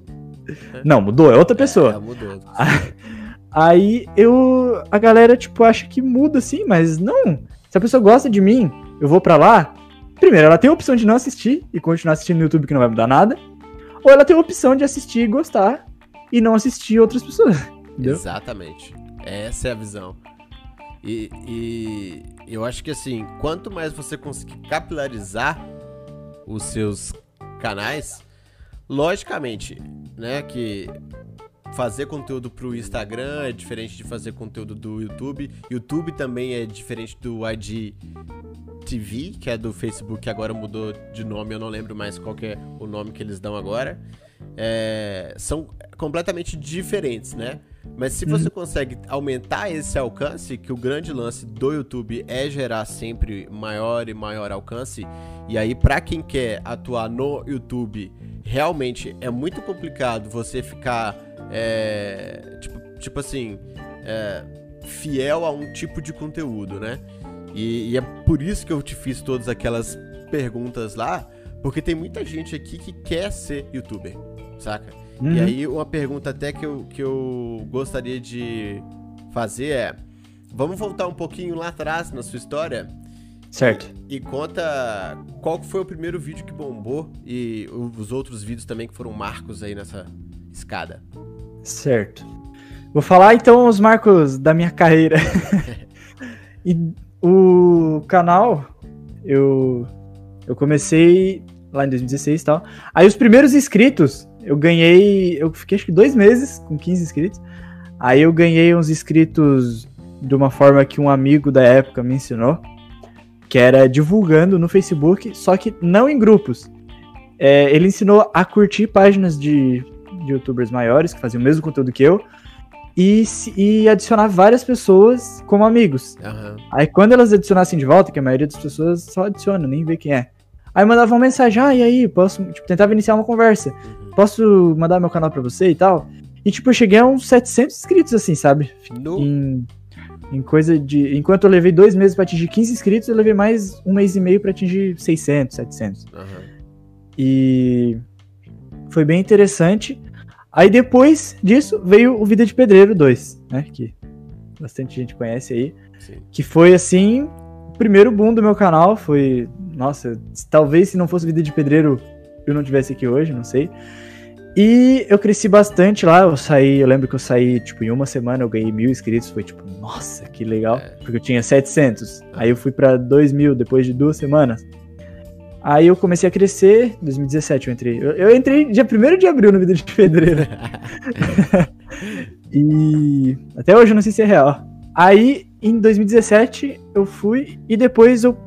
Não, mudou, é outra pessoa. É, mudou. Aí eu. A galera, tipo, acha que muda assim, mas não. Se a pessoa gosta de mim, eu vou pra lá. Primeiro, ela tem a opção de não assistir e continuar assistindo no YouTube que não vai mudar nada. Ou ela tem a opção de assistir e gostar e não assistir outras pessoas. Entendeu? Exatamente. Essa é a visão. E, e eu acho que assim, quanto mais você conseguir capilarizar os seus canais, logicamente, né, que fazer conteúdo pro Instagram é diferente de fazer conteúdo do YouTube. YouTube também é diferente do ID TV, que é do Facebook, que agora mudou de nome, eu não lembro mais qual é o nome que eles dão agora. É, são completamente diferentes, né? Mas se você consegue aumentar esse alcance, que o grande lance do YouTube é gerar sempre maior e maior alcance, e aí pra quem quer atuar no YouTube, realmente é muito complicado você ficar, é, tipo, tipo assim, é, fiel a um tipo de conteúdo, né? E, e é por isso que eu te fiz todas aquelas perguntas lá, porque tem muita gente aqui que quer ser youtuber, saca? E Uhum. aí, uma pergunta até que eu, que eu gostaria de fazer é: vamos voltar um pouquinho lá atrás na sua história Certo. e conta qual foi o primeiro vídeo que bombou e os outros vídeos também que foram marcos aí nessa escada. Certo. Vou falar então os marcos da minha carreira. e o canal, eu, eu comecei lá em 2016 e tal. Aí os primeiros inscritos, eu ganhei. Eu fiquei acho que dois meses com 15 inscritos. Aí eu ganhei uns inscritos de uma forma que um amigo da época me ensinou. que era divulgando no Facebook, só que não em grupos. É, ele ensinou a curtir páginas de, de youtubers maiores, que faziam o mesmo conteúdo que eu, e, e adicionar várias pessoas como amigos. Uhum. Aí quando elas adicionassem de volta, que a maioria das pessoas só adiciona, nem vê quem é. Aí mandava uma mensagem, ah, e aí, posso, tipo, tentava iniciar uma conversa. Uhum. Posso mandar meu canal pra você e tal? E, tipo, eu cheguei a uns 700 inscritos, assim, sabe? No... Em, em coisa de... Enquanto eu levei dois meses pra atingir 15 inscritos, eu levei mais um mês e meio pra atingir 600, 700. Uhum. E... Foi bem interessante. Aí depois disso veio o Vida de Pedreiro 2, né? Que bastante gente conhece aí. Sim. Que foi assim, o primeiro boom do meu canal. Foi. Nossa, talvez se não fosse Vida de Pedreiro eu não tivesse aqui hoje, não sei. E eu cresci bastante lá. Eu saí, eu lembro que eu saí, tipo, em uma semana eu ganhei mil inscritos. Foi tipo, nossa, que legal. É. Porque eu tinha 700. Aí eu fui pra 2 mil depois de duas semanas. Aí eu comecei a crescer, em 2017 eu entrei. Eu, eu entrei dia 1 de abril no Vida de Pedreiro. e até hoje eu não sei se é real. Aí em 2017 eu fui e depois eu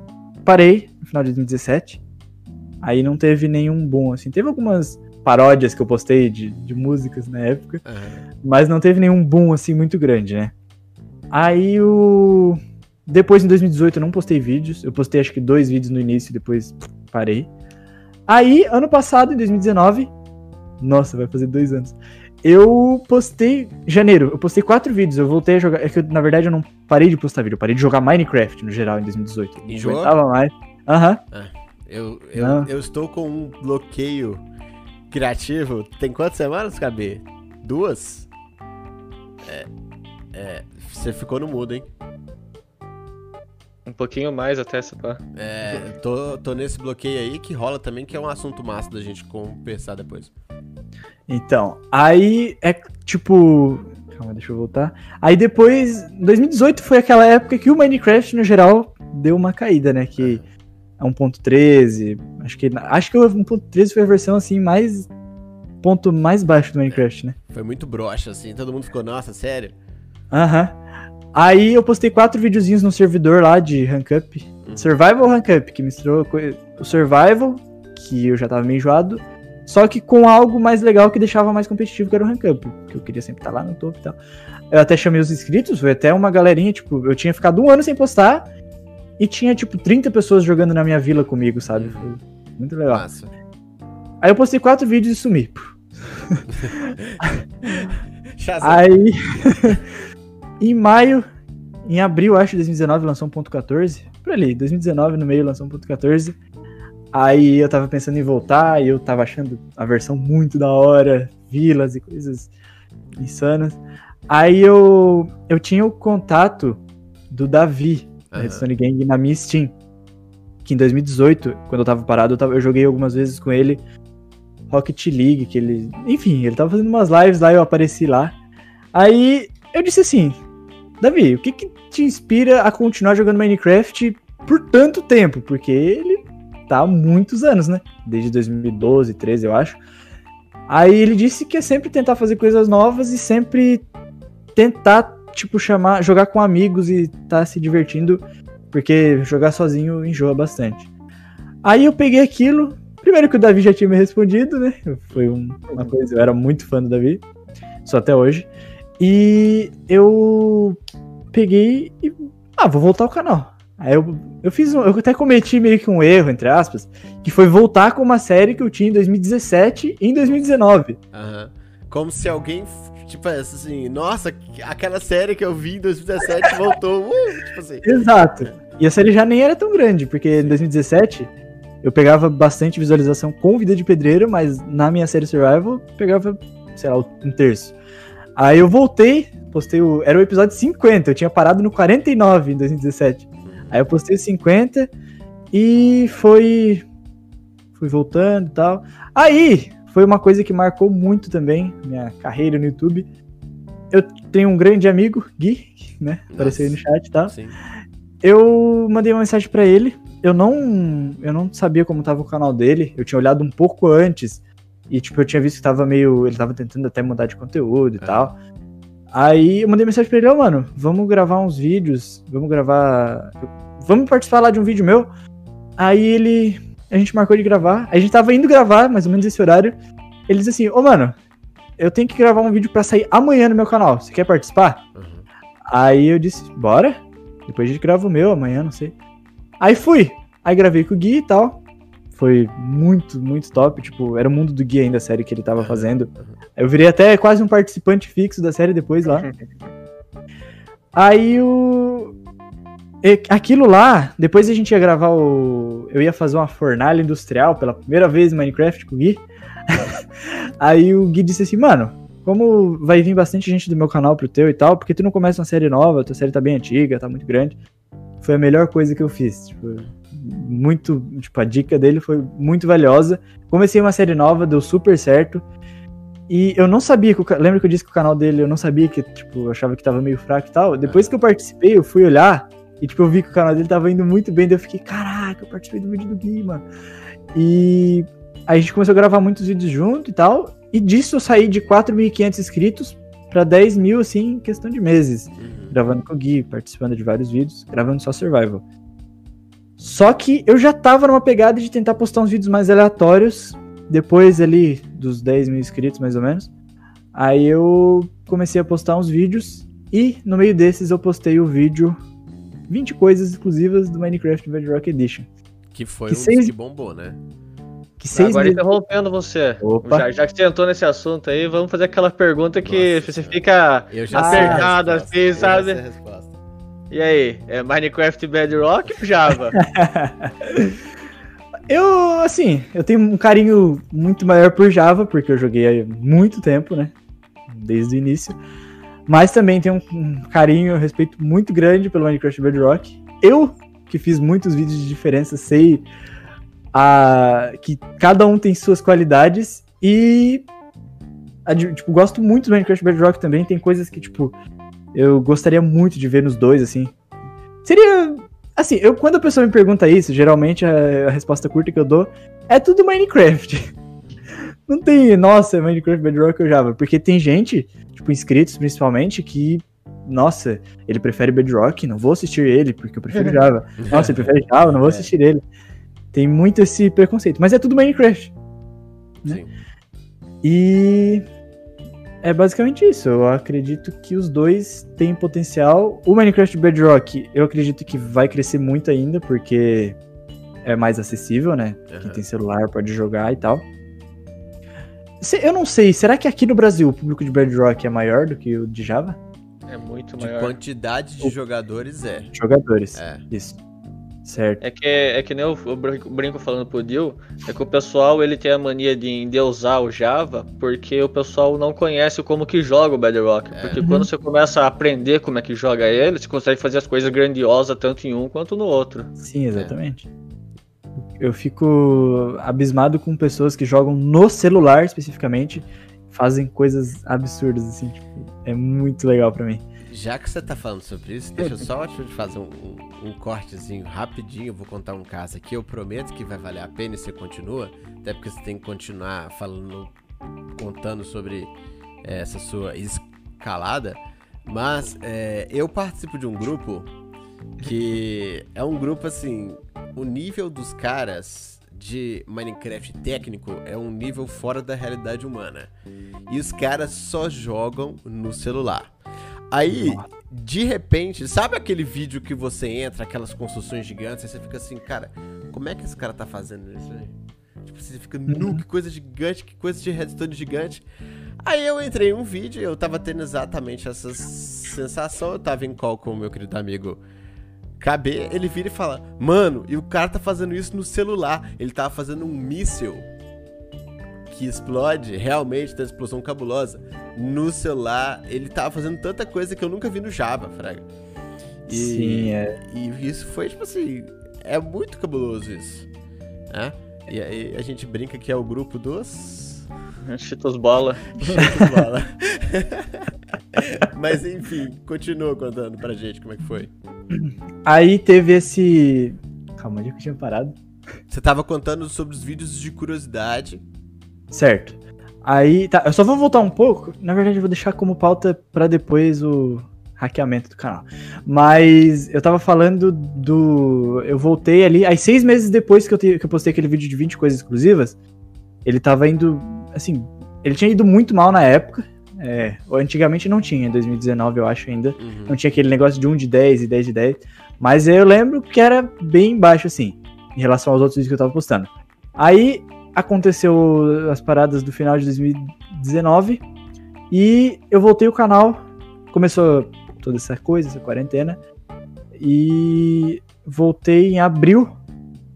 parei no final de 2017. Aí não teve nenhum bom, assim. Teve algumas paródias que eu postei de, de músicas na época, uhum. mas não teve nenhum boom assim muito grande, né? Aí o. Depois, em 2018, eu não postei vídeos. Eu postei acho que dois vídeos no início, depois parei. Aí, ano passado, em 2019, nossa, vai fazer dois anos. Eu postei. Janeiro, eu postei quatro vídeos. Eu voltei a jogar. É que, eu, na verdade, eu não parei de postar vídeo. Eu parei de jogar Minecraft no geral em 2018. Em jogo? Não mais. Aham. Uhum. Ah, eu, eu, eu estou com um bloqueio criativo. Tem quantas semanas, KB? Duas? É. É. Você ficou no mudo, hein? Um pouquinho mais até, se pá. É, tô, tô nesse bloqueio aí que rola também, que é um assunto massa da gente conversar depois. Então, aí é tipo. Calma, deixa eu voltar. Aí depois, 2018 foi aquela época que o Minecraft, no geral, deu uma caída, né? Que é 1.13. Acho que, acho que o 1.13 foi a versão assim mais. Ponto mais baixo do Minecraft, né? Foi muito broxa, assim, todo mundo ficou, nossa, sério? Aham. Aí eu postei quatro videozinhos no servidor lá de rank up. Uhum. Survival Rank Up, que misturou o Survival, que eu já tava meio enjoado, só que com algo mais legal que deixava mais competitivo, que era o Rank Up, que eu queria sempre estar tá lá no topo e tal. Eu até chamei os inscritos, foi até uma galerinha, tipo, eu tinha ficado um ano sem postar e tinha, tipo, 30 pessoas jogando na minha vila comigo, sabe? Foi muito legal. Massa. Aí eu postei quatro vídeos e sumi. Aí. Em maio, em abril, acho, de 2019, lançou um ponto 14. Por ali, 2019, no meio, lançou um ponto 14. Aí eu tava pensando em voltar e eu tava achando a versão muito da hora, vilas e coisas insanas. Aí eu, eu tinha o contato do Davi, uhum. da Redstone Gang, na minha Steam. Que em 2018, quando eu tava parado, eu, tava, eu joguei algumas vezes com ele Rocket League, que ele. Enfim, ele tava fazendo umas lives lá, eu apareci lá. Aí eu disse assim: Davi, o que, que te inspira a continuar jogando Minecraft por tanto tempo? Porque ele tá há muitos anos, né? Desde 2012, 13, eu acho. Aí ele disse que é sempre tentar fazer coisas novas e sempre tentar, tipo, chamar, jogar com amigos e tá se divertindo, porque jogar sozinho enjoa bastante. Aí eu peguei aquilo, primeiro que o Davi já tinha me respondido, né? Foi uma coisa, eu era muito fã do Davi, só até hoje. E eu peguei e. Ah, vou voltar ao canal. Aí eu, eu fiz um, Eu até cometi meio que um erro, entre aspas, que foi voltar com uma série que eu tinha em 2017 e em 2019. Aham. Uhum. Como se alguém, tipo assim, nossa, aquela série que eu vi em 2017 voltou. Uh, tipo assim. Exato. E a série já nem era tão grande, porque em 2017 eu pegava bastante visualização com Vida de Pedreiro, mas na minha série Survival pegava, sei lá, um terço. Aí eu voltei, postei o. Era o episódio 50, eu tinha parado no 49 em 2017. Aí eu postei o 50 e foi. Fui voltando e tal. Aí foi uma coisa que marcou muito também minha carreira no YouTube. Eu tenho um grande amigo, Gui, né? Nossa. Apareceu aí no chat e tá? tal. Sim. Eu mandei uma mensagem para ele. Eu não, eu não sabia como tava o canal dele. Eu tinha olhado um pouco antes e, tipo, eu tinha visto que tava meio. Ele tava tentando até mudar de conteúdo e é. tal. Aí eu mandei mensagem pra ele, ó, mano, vamos gravar uns vídeos, vamos gravar. Vamos participar lá de um vídeo meu. Aí ele. A gente marcou de gravar. A gente tava indo gravar, mais ou menos esse horário. Ele disse assim, ô mano, eu tenho que gravar um vídeo pra sair amanhã no meu canal. Você quer participar? Uhum. Aí eu disse, bora. Depois a gente grava o meu amanhã, não sei. Aí fui. Aí gravei com o Gui e tal. Foi muito, muito top. Tipo, era o mundo do Gui ainda, a série que ele tava fazendo. Eu virei até quase um participante fixo da série depois lá. Aí o. Aquilo lá, depois a gente ia gravar o. Eu ia fazer uma fornalha industrial pela primeira vez em Minecraft com o Gui. Aí o Gui disse assim, mano, como vai vir bastante gente do meu canal pro teu e tal, porque tu não começa uma série nova, tua série tá bem antiga, tá muito grande. Foi a melhor coisa que eu fiz. Tipo, muito. Tipo, a dica dele foi muito valiosa. Comecei uma série nova, deu super certo. E eu não sabia que o, lembra que eu disse que o canal dele eu não sabia que, tipo, eu achava que tava meio fraco e tal. Depois que eu participei, eu fui olhar e, tipo, eu vi que o canal dele tava indo muito bem. Daí eu fiquei, caraca, eu participei do vídeo do Gui, mano. E aí a gente começou a gravar muitos vídeos junto e tal. E disso eu saí de 4.500 inscritos pra 10 mil, assim, em questão de meses Uhum. gravando com o Gui, participando de vários vídeos, gravando só survival. Só que eu já tava numa pegada de tentar postar uns vídeos mais aleatórios, depois ali dos 10 mil inscritos, mais ou menos. Aí eu comecei a postar uns vídeos, e no meio desses eu postei o vídeo 20 coisas exclusivas do Minecraft Bedrock Edition. Que foi Que um seis- que bombou, né? Que seis Agora meses... interrompendo você. Opa. Já, já que você entrou nesse assunto aí, vamos fazer aquela pergunta que Nossa você fica. Eu já sei a apertado resposta, assim, sabe? E aí, é Minecraft Bedrock ou Java? Eu, assim, eu tenho um carinho muito maior por Java, porque eu joguei há muito tempo, né? Desde o início. Mas também tenho um, carinho, um respeito muito grande pelo Minecraft Bedrock. Eu, que fiz muitos vídeos de diferença, sei a, que cada um tem suas qualidades e. tipo, gosto muito do Minecraft Bedrock também. Tem coisas que, tipo, eu gostaria muito de ver nos dois, assim. Seria Assim, eu, quando a pessoa me pergunta isso, geralmente a, a resposta curta que eu dou é tudo Minecraft. Não tem, nossa, é Minecraft Bedrock ou Java. Porque tem gente, tipo, inscritos principalmente, que, nossa, ele prefere Bedrock, não vou assistir ele, porque eu prefiro Java. Nossa, ele prefere Java, não vou assistir ele. Tem muito esse preconceito. Mas é tudo Minecraft. né? Sim. E é basicamente isso. Eu acredito que os dois têm potencial. O Minecraft Bedrock, eu acredito que vai crescer muito ainda, porque é mais acessível, né? Quem Aham. tem celular pode jogar e tal. Se- Eu não sei, será que aqui no Brasil o público de Bedrock é maior do que o de Java? É muito De maior. quantidade de jogadores é. Jogadores. É. Isso. Certo. É que, é que nem eu, eu brinco- falando pro Dil, é que o pessoal ele tem a mania de endeusar o Java porque o pessoal não conhece como que joga o Bedrock. É. Porque Uhum. quando você começa a aprender como é que joga ele, você consegue fazer as coisas grandiosas tanto em um quanto no outro. Sim, exatamente. Eu fico abismado com pessoas que jogam no celular especificamente, fazem coisas absurdas assim, tipo, é muito legal pra mim. Já que você tá falando sobre isso, deixa eu só te fazer um, um- um cortezinho rapidinho. Eu vou contar um caso aqui. Eu prometo que vai valer a pena e você continua. Até porque você tem que continuar falando, contando sobre é, essa sua escalada. Mas é, eu participo de um grupo que é um grupo assim. O nível dos caras de Minecraft técnico é um nível fora da realidade humana. E os caras só jogam no celular. Aí, de repente, sabe aquele vídeo que você entra, aquelas construções gigantes, aí você fica assim, cara, como é que esse cara tá fazendo isso aí? Tipo, você fica, nu, que coisa gigante, que coisa de redstone gigante. Aí eu entrei em um vídeo e eu tava tendo exatamente essa sensação. Eu tava em call com o meu querido amigo KB, ele vira e fala, mano, e o cara tá fazendo isso no celular. Ele tava fazendo um míssil que explode, realmente, tem uma explosão cabulosa. No celular, ele tava fazendo tanta coisa que eu nunca vi no Java, Fraga. E, Sim, é. e isso foi, tipo assim, é muito cabuloso isso. né? E aí a gente brinca que é o grupo dos. Cheetos bola. Cheetos bola. Mas enfim, continua contando pra gente como é que foi. Aí teve esse. Calma, onde é que eu tinha parado? Você tava contando sobre os vídeos de curiosidade. Certo. Aí, tá, eu só vou voltar um pouco. Na verdade, eu vou deixar como pauta pra depois o hackeamento do canal. Mas eu tava falando do. Eu voltei ali. Aí, seis meses depois que eu, te... que eu postei aquele vídeo de 20 coisas exclusivas, ele tava indo. Assim, ele tinha ido muito mal na época. É, antigamente não tinha, em 2019 eu acho ainda. Uhum. Não tinha aquele negócio de 1 de 10 e 10 de 10. Mas eu lembro que era bem baixo, assim, em relação aos outros vídeos que eu tava postando. Aí aconteceu as paradas do final de 2019 e eu voltei o canal. Começou toda essa coisa, essa quarentena. E voltei em abril.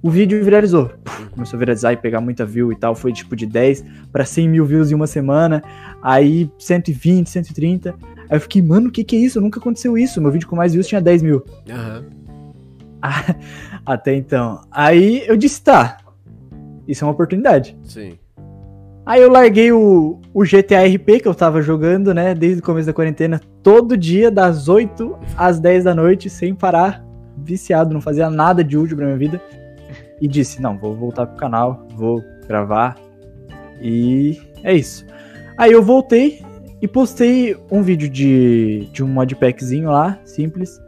O vídeo viralizou. Começou a viralizar e pegar muita view e tal. Foi tipo de 10 para 100 mil views em uma semana. Aí 120, 130. Aí eu fiquei, mano, o que que é isso? Nunca aconteceu isso. Meu vídeo com mais views tinha 10 mil. Aham. Até então. Aí eu disse, tá. Isso é uma oportunidade. Sim. Aí eu larguei o, o GTA RP que eu tava jogando, né, desde o começo da quarentena, todo dia, das 8 às 10 da noite, sem parar, viciado, não fazia nada de útil pra minha vida. E disse, não, vou voltar pro canal, vou gravar. E é isso. Aí eu voltei e postei um vídeo de, de um modpackzinho lá, simples.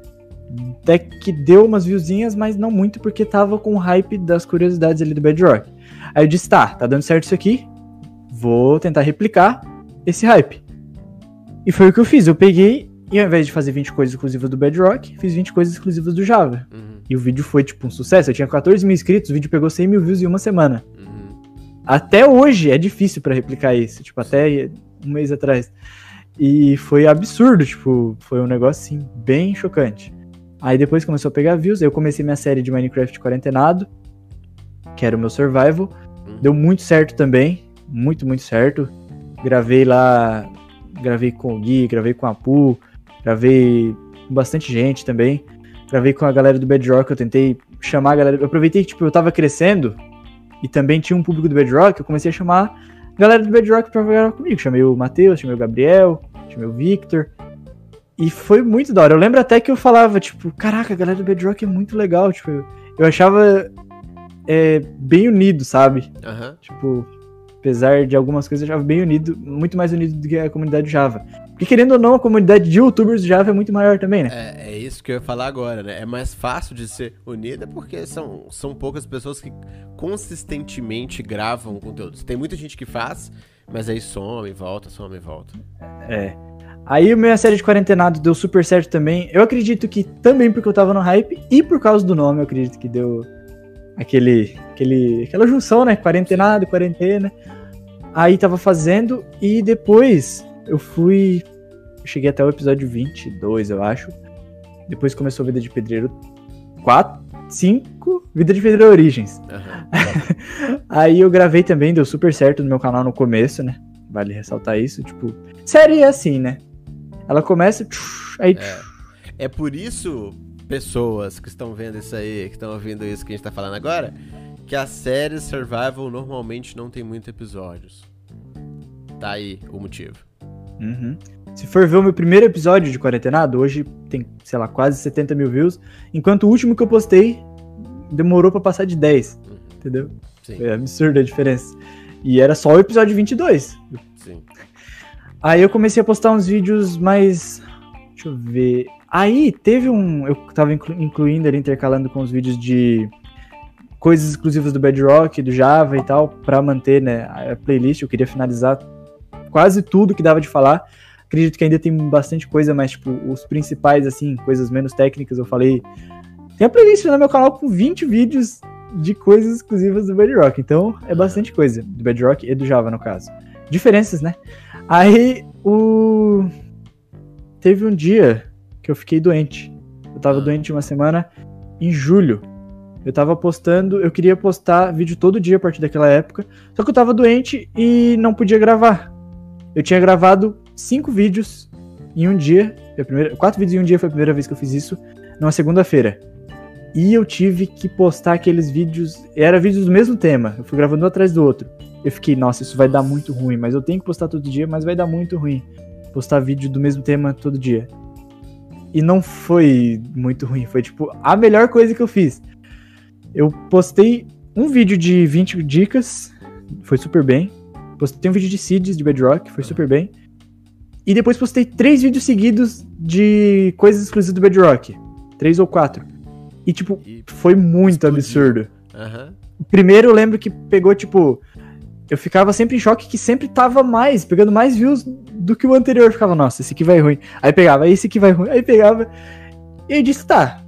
Até que deu umas viewzinhas, mas não muito, porque tava com o hype das curiosidades ali do Bedrock. Aí eu disse, tá, tá dando certo isso aqui, vou tentar replicar esse hype. E foi o que eu fiz. Eu peguei e ao invés de fazer 20 coisas exclusivas do Bedrock, fiz 20 coisas exclusivas do Java. Uhum. E o vídeo foi tipo um sucesso. Eu tinha 14 mil inscritos, o vídeo pegou 100 mil views em uma semana. Uhum. Até hoje é difícil pra replicar isso, tipo, até um mês atrás. E foi absurdo, tipo, foi um negócio assim, bem chocante. Aí depois começou a pegar views, eu comecei minha série de Minecraft quarentenado, que era o meu survival. Deu muito certo também, muito, muito certo. Gravei lá, gravei com o Gui, gravei com a Pu, gravei com bastante gente também. Gravei com a galera do Bedrock, eu tentei chamar a galera. Eu aproveitei que tipo, eu tava crescendo e também tinha um público do Bedrock, eu comecei a chamar a galera do Bedrock pra gravar comigo. Chamei o Matheus, chamei o Gabriel, chamei o Victor. E foi muito da hora. Eu lembro até que eu falava, tipo, caraca, a galera do Bedrock é muito legal. Tipo, eu achava é, bem unido, sabe? Aham. Tipo, apesar de algumas coisas, eu achava bem unido, muito mais unido do que a comunidade Java. Porque querendo ou não, a comunidade de youtubers Java é muito maior também, né? É, é isso que eu ia falar agora, né? É mais fácil de ser unida porque são, são poucas pessoas que consistentemente gravam conteúdos. Tem muita gente que faz, mas aí some, volta, some, volta. É. Aí a minha série de quarentenado deu super certo também. Eu acredito que também porque eu tava no hype e por causa do nome, eu acredito que deu aquele, aquele, aquela junção, né? Quarentenado, quarentena. Aí tava fazendo e depois eu fui. Eu cheguei até o episódio 22, eu acho. Depois começou Vida de Pedreiro 4, 5, Vida de Pedreiro Origens. Aham. Aí eu gravei também, deu super certo no meu canal no começo, né? Vale ressaltar isso. Tipo, série é assim, né? Ela começa, tchuf, aí tchuf, É por isso, pessoas que estão vendo isso aí, que estão ouvindo isso que a gente tá falando agora, que a série Survival normalmente não tem muitos episódios. Tá aí o motivo. Uhum. Se for ver o meu primeiro episódio de Quarentenado, hoje tem, sei lá, quase 70 mil views. Enquanto o último que eu postei demorou pra passar de 10. Uhum. Entendeu? Sim, É absurda a diferença. E era só o episódio 22. sim. Aí eu comecei a postar uns vídeos mais. Deixa eu ver. Aí teve um. Eu tava inclu- incluindo ali, intercalando com os vídeos de coisas exclusivas do Bedrock, do Java e tal, pra manter né, a playlist. Eu queria finalizar quase tudo que dava de falar. Acredito que ainda tem bastante coisa, mas, tipo, os principais, assim, coisas menos técnicas, eu falei. Tem a playlist no meu canal com 20 vídeos de coisas exclusivas do Bedrock. Então, é bastante coisa. Do Bedrock e do Java, no caso. Diferenças, né? Aí, o. Teve um dia que eu fiquei doente. Eu tava Ah. doente uma semana em julho. Eu tava postando, eu queria postar vídeo todo dia a partir daquela época. Só que eu tava doente e não podia gravar. Eu tinha gravado cinco vídeos em um dia. Primeira, quatro vídeos em um dia foi a primeira vez que eu fiz isso, numa segunda-feira. E eu tive que postar aqueles vídeos. Era vídeos do mesmo tema. Eu fui gravando um atrás do outro. Eu fiquei, nossa, isso vai dar muito ruim, mas eu tenho que postar todo dia, mas vai dar muito ruim. Postar vídeo do mesmo tema todo dia. E não foi muito ruim, foi tipo a melhor coisa que eu fiz. Eu postei um vídeo de 20 dicas, foi super bem. Postei um vídeo de seeds de Bedrock, foi super bem. E depois postei três vídeos seguidos de coisas exclusivas do Bedrock. Três ou quatro. E, tipo, E foi muito explodiu. absurdo. O primeiro eu lembro que pegou, tipo. Eu ficava sempre em choque que sempre tava mais, pegando mais views do que o anterior. Eu ficava, nossa, esse aqui vai ruim. Aí pegava, esse aqui vai ruim. Aí pegava. E eu disse, tá.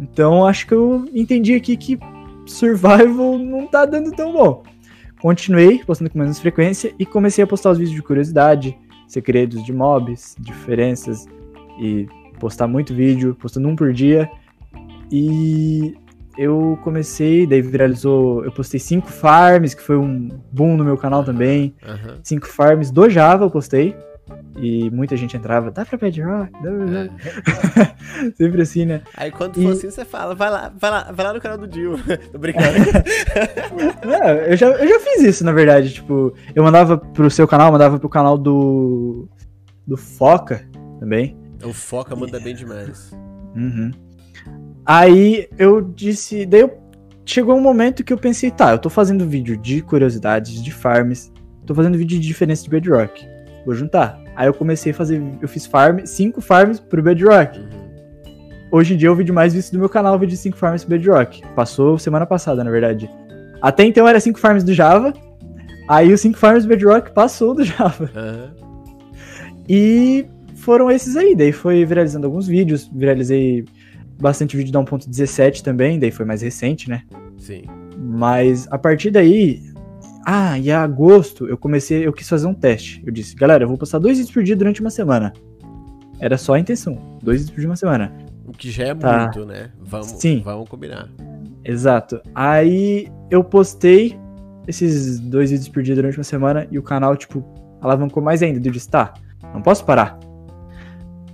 Então acho que eu entendi aqui que Survival não tá dando tão bom. Continuei postando com menos frequência e comecei a postar os vídeos de curiosidade, segredos de mobs, diferenças e postar muito vídeo, postando um por dia. E eu comecei, daí viralizou, eu postei cinco farms, que foi um boom no meu canal também. Aham. Cinco farms do Java eu postei. E muita gente entrava, dá pra Bedrock, dá pra É. Sempre assim, né? Aí quando E- for assim, você fala, vai lá, vai lá, vai lá no canal do Dio. Tô brincando. É, eu, já, eu já fiz isso, na verdade. Tipo, eu mandava pro seu canal, mandava pro canal do. do Foca também. o Foca manda bem demais. Uhum. Aí eu disse. Daí eu, chegou um momento que eu pensei, tá, eu tô fazendo vídeo de curiosidades, de farms, tô fazendo vídeo de diferença de Bedrock. Vou juntar. Aí eu comecei a fazer. Eu fiz farm, cinco farms pro Bedrock. Uhum. Hoje em dia é o vídeo mais visto do meu canal, o vídeo de 5 farms pro Bedrock. Passou semana passada, na verdade. Até então era 5 farms do Java. Aí os 5 farms do Bedrock passou do Java. Aham. E foram esses aí. Daí foi viralizando alguns vídeos. Viralizei bastante vídeo da 1.17 também. Daí foi mais recente, né? Sim. Mas a partir daí. Ah, e a agosto eu comecei. Eu quis fazer um teste. Eu disse, galera, eu vou postar dois vídeos por dia durante uma semana. Era só a intenção. Dois vídeos por dia uma semana. O que já é Tá. muito, né? Vamos, Sim. vamos combinar. Exato. Aí eu postei esses dois vídeos por dia durante uma semana e o canal, tipo, alavancou mais ainda. Eu disse, tá, não posso parar.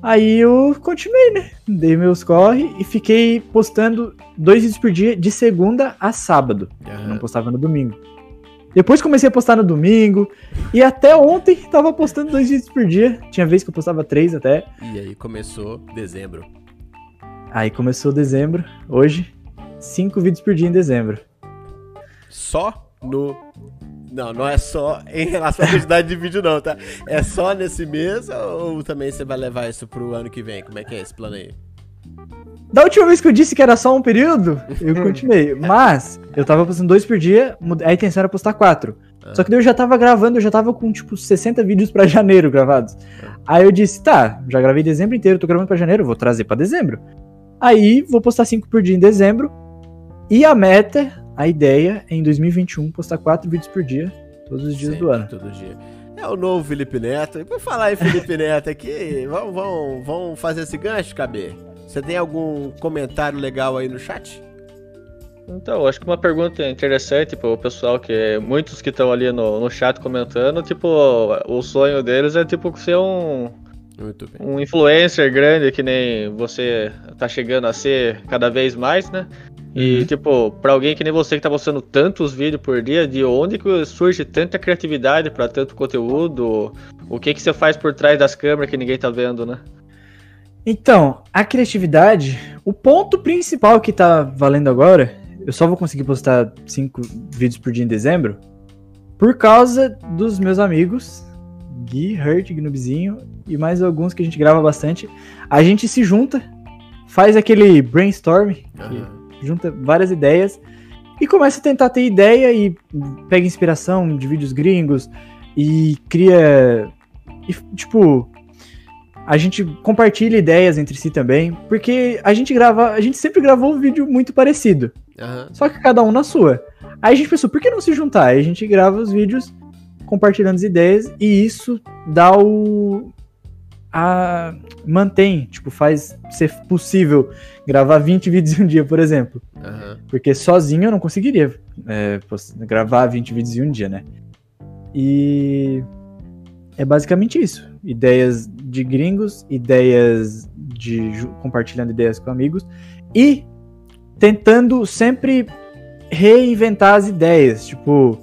Aí eu continuei, né? Dei meus corre e fiquei postando dois vídeos por dia de segunda a sábado. Eu Aham. não postava no domingo. Depois comecei a postar no domingo e até ontem tava postando dois vídeos por dia. Tinha vez que eu postava três até. E aí começou dezembro. Aí começou dezembro, hoje, cinco vídeos por dia em dezembro. Só no. Não, não é só em relação à quantidade de vídeo, não, tá? É só nesse mês ou também você vai levar isso pro ano que vem? Como é que é esse plano aí? Da última vez que eu disse que era só um período, eu continuei. Mas eu tava postando dois por dia, a intenção era postar quatro. Ah. Só que daí eu já tava gravando, eu já tava com tipo 60 vídeos pra janeiro gravados. Ah. Aí eu disse, tá, já gravei dezembro inteiro, tô gravando pra janeiro, vou trazer pra dezembro. Aí vou postar cinco por dia em dezembro. E a meta, a ideia é em 2021 postar quatro vídeos por dia, todos os dias do Sempre, ano. Todo dia. É o novo Felipe Neto. E por falar em Felipe Neto aqui, vamos, vamos, vamos fazer esse gancho, KB? Você tem algum comentário legal aí no chat? Então, acho que uma pergunta interessante pro pessoal, que muitos que estão ali no, no chat comentando, tipo, o sonho deles é tipo ser um, Muito bem. um influencer grande, que nem você tá chegando a ser cada vez mais, né? E, Uhum. tipo, pra alguém que nem você que tá postando tantos vídeos por dia, de onde que surge tanta criatividade pra tanto conteúdo? O que que você faz por trás das câmeras que ninguém tá vendo, né? Então, a criatividade, o ponto principal que tá valendo agora, eu só vou conseguir postar cinco vídeos por dia em dezembro, por causa dos meus amigos, Gui, Hurt, Gnubzinho e mais alguns que a gente grava bastante. A gente se junta, faz aquele brainstorm, que Aham. Junta várias ideias e começa a tentar ter ideia e pega inspiração de vídeos gringos e cria. E, tipo, a gente compartilha ideias entre si também, porque a gente grava, a gente sempre gravou um vídeo muito parecido, Aham. só que cada um na sua. Aí a gente pensou, por que não se juntar? Aí a gente grava os vídeos compartilhando as ideias e isso dá o a mantém, tipo, faz ser possível gravar 20 vídeos em um dia, por exemplo. Aham. Porque sozinho eu não conseguiria é, gravar 20 vídeos em um dia, né? E é basicamente isso. Ideias de gringos, ideias de compartilhando ideias com amigos e tentando sempre reinventar as ideias, tipo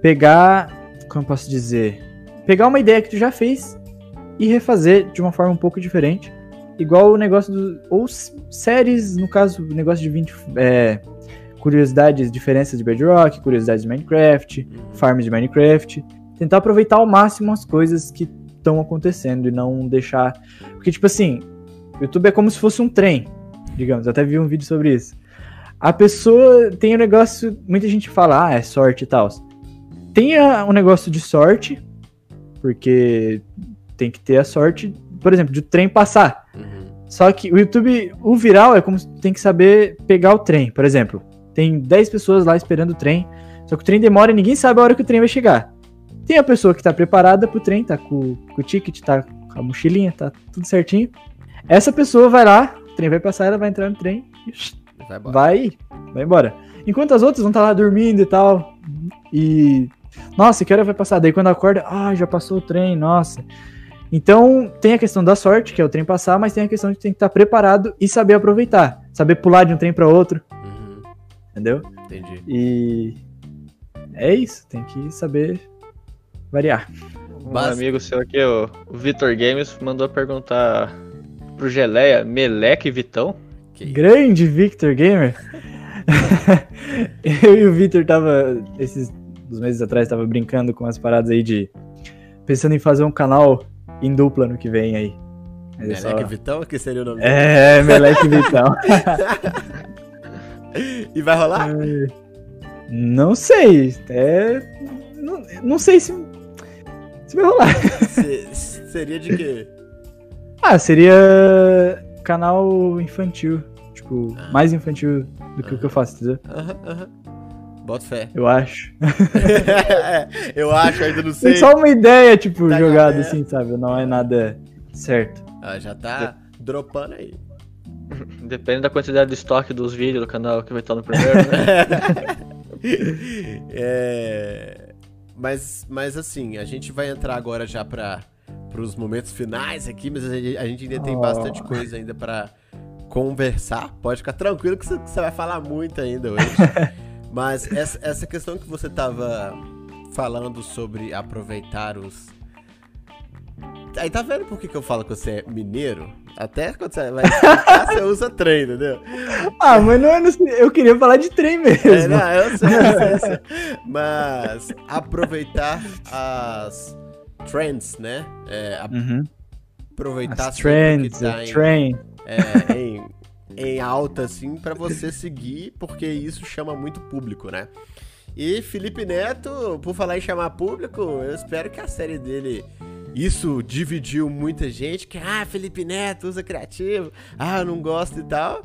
pegar, como eu posso dizer, pegar uma ideia que tu já fez e refazer de uma forma um pouco diferente, igual o negócio do ou séries, no caso, o negócio de 20 é, curiosidades, diferenças de Bedrock, curiosidades de Minecraft, Uhum. farms de Minecraft. tentar aproveitar ao máximo as coisas que estão acontecendo e não deixar. Porque, tipo assim, o YouTube é como se fosse um trem, digamos. Eu até vi um vídeo sobre isso. A pessoa tem um negócio. Muita gente fala, ah, é sorte e tal. Tem um negócio de sorte, porque tem que ter a sorte, por exemplo, de o trem passar. Uhum. Só que o YouTube, o viral é como se tem que saber pegar o trem. Por exemplo, tem 10 pessoas lá esperando o trem, só que o trem demora e ninguém sabe a hora que o trem vai chegar. Tem a pessoa que tá preparada pro trem, tá com, com o ticket, tá com a mochilinha, tá tudo certinho. Essa pessoa vai lá, o trem vai passar, ela vai entrar no trem e Vai embora. vai, vai embora. Enquanto as outras vão estar lá dormindo e tal. E. Nossa, que hora vai passar? Daí quando acorda, ah, já passou o trem, nossa. Então, tem a questão da sorte, que é o trem passar, mas tem a questão de tem que estar preparado e saber aproveitar. Saber pular de um trem para outro, Uhum. entendeu? Entendi. E. É isso, tem que saber variar. Um Bas- amigo seu aqui, o o Vitor Games, mandou perguntar pro Geleia, Meleque e Vitão. Que Grande Victor Gamer. Eu e o Victor tava, esses uns meses atrás, tava brincando com as paradas aí de. Pensando em fazer um canal em dupla no que vem aí. Mas é só- Meleque Vitão, que seria o nome dele. É, Meleque Vitão. E vai rolar? Não sei. É. Não, não sei se. Se vai rolar. Se- seria de quê? Ah, seria canal infantil. Tipo, mais infantil do que o que eu faço, entendeu? Aham, aham. Bota fé. Eu acho. Eu acho, ainda não sei. Tem só uma ideia, tipo, Tá jogada assim, sabe? Não é nada certo. Ah, já tá dropando aí. Depende da quantidade de estoque dos vídeos do canal que vai estar no primeiro, né? É, Mas, mas assim, a gente vai entrar agora já para os momentos finais aqui, mas a gente, a gente ainda tem Oh. bastante coisa ainda para conversar. Pode ficar tranquilo que você, que você vai falar muito ainda hoje. mas essa, essa questão que você tava falando sobre aproveitar os. Aí tá vendo por que, que eu falo que você é mineiro? Até quando você vai explicar, você usa trem, entendeu? Ah, mas não é no... Eu queria falar de trem mesmo. É, não, eu sei, eu sei, eu. Mas aproveitar as trends, né? É, a- Uhum. aproveitar As trends, que tá em, train. é, em, em alta, assim, pra você seguir, porque isso chama muito público, né? E Felipe Neto, por falar em chamar público, eu espero que a série dele. Isso dividiu muita gente, que, ah, Felipe Neto usa criativo, ah, eu não gosto e tal.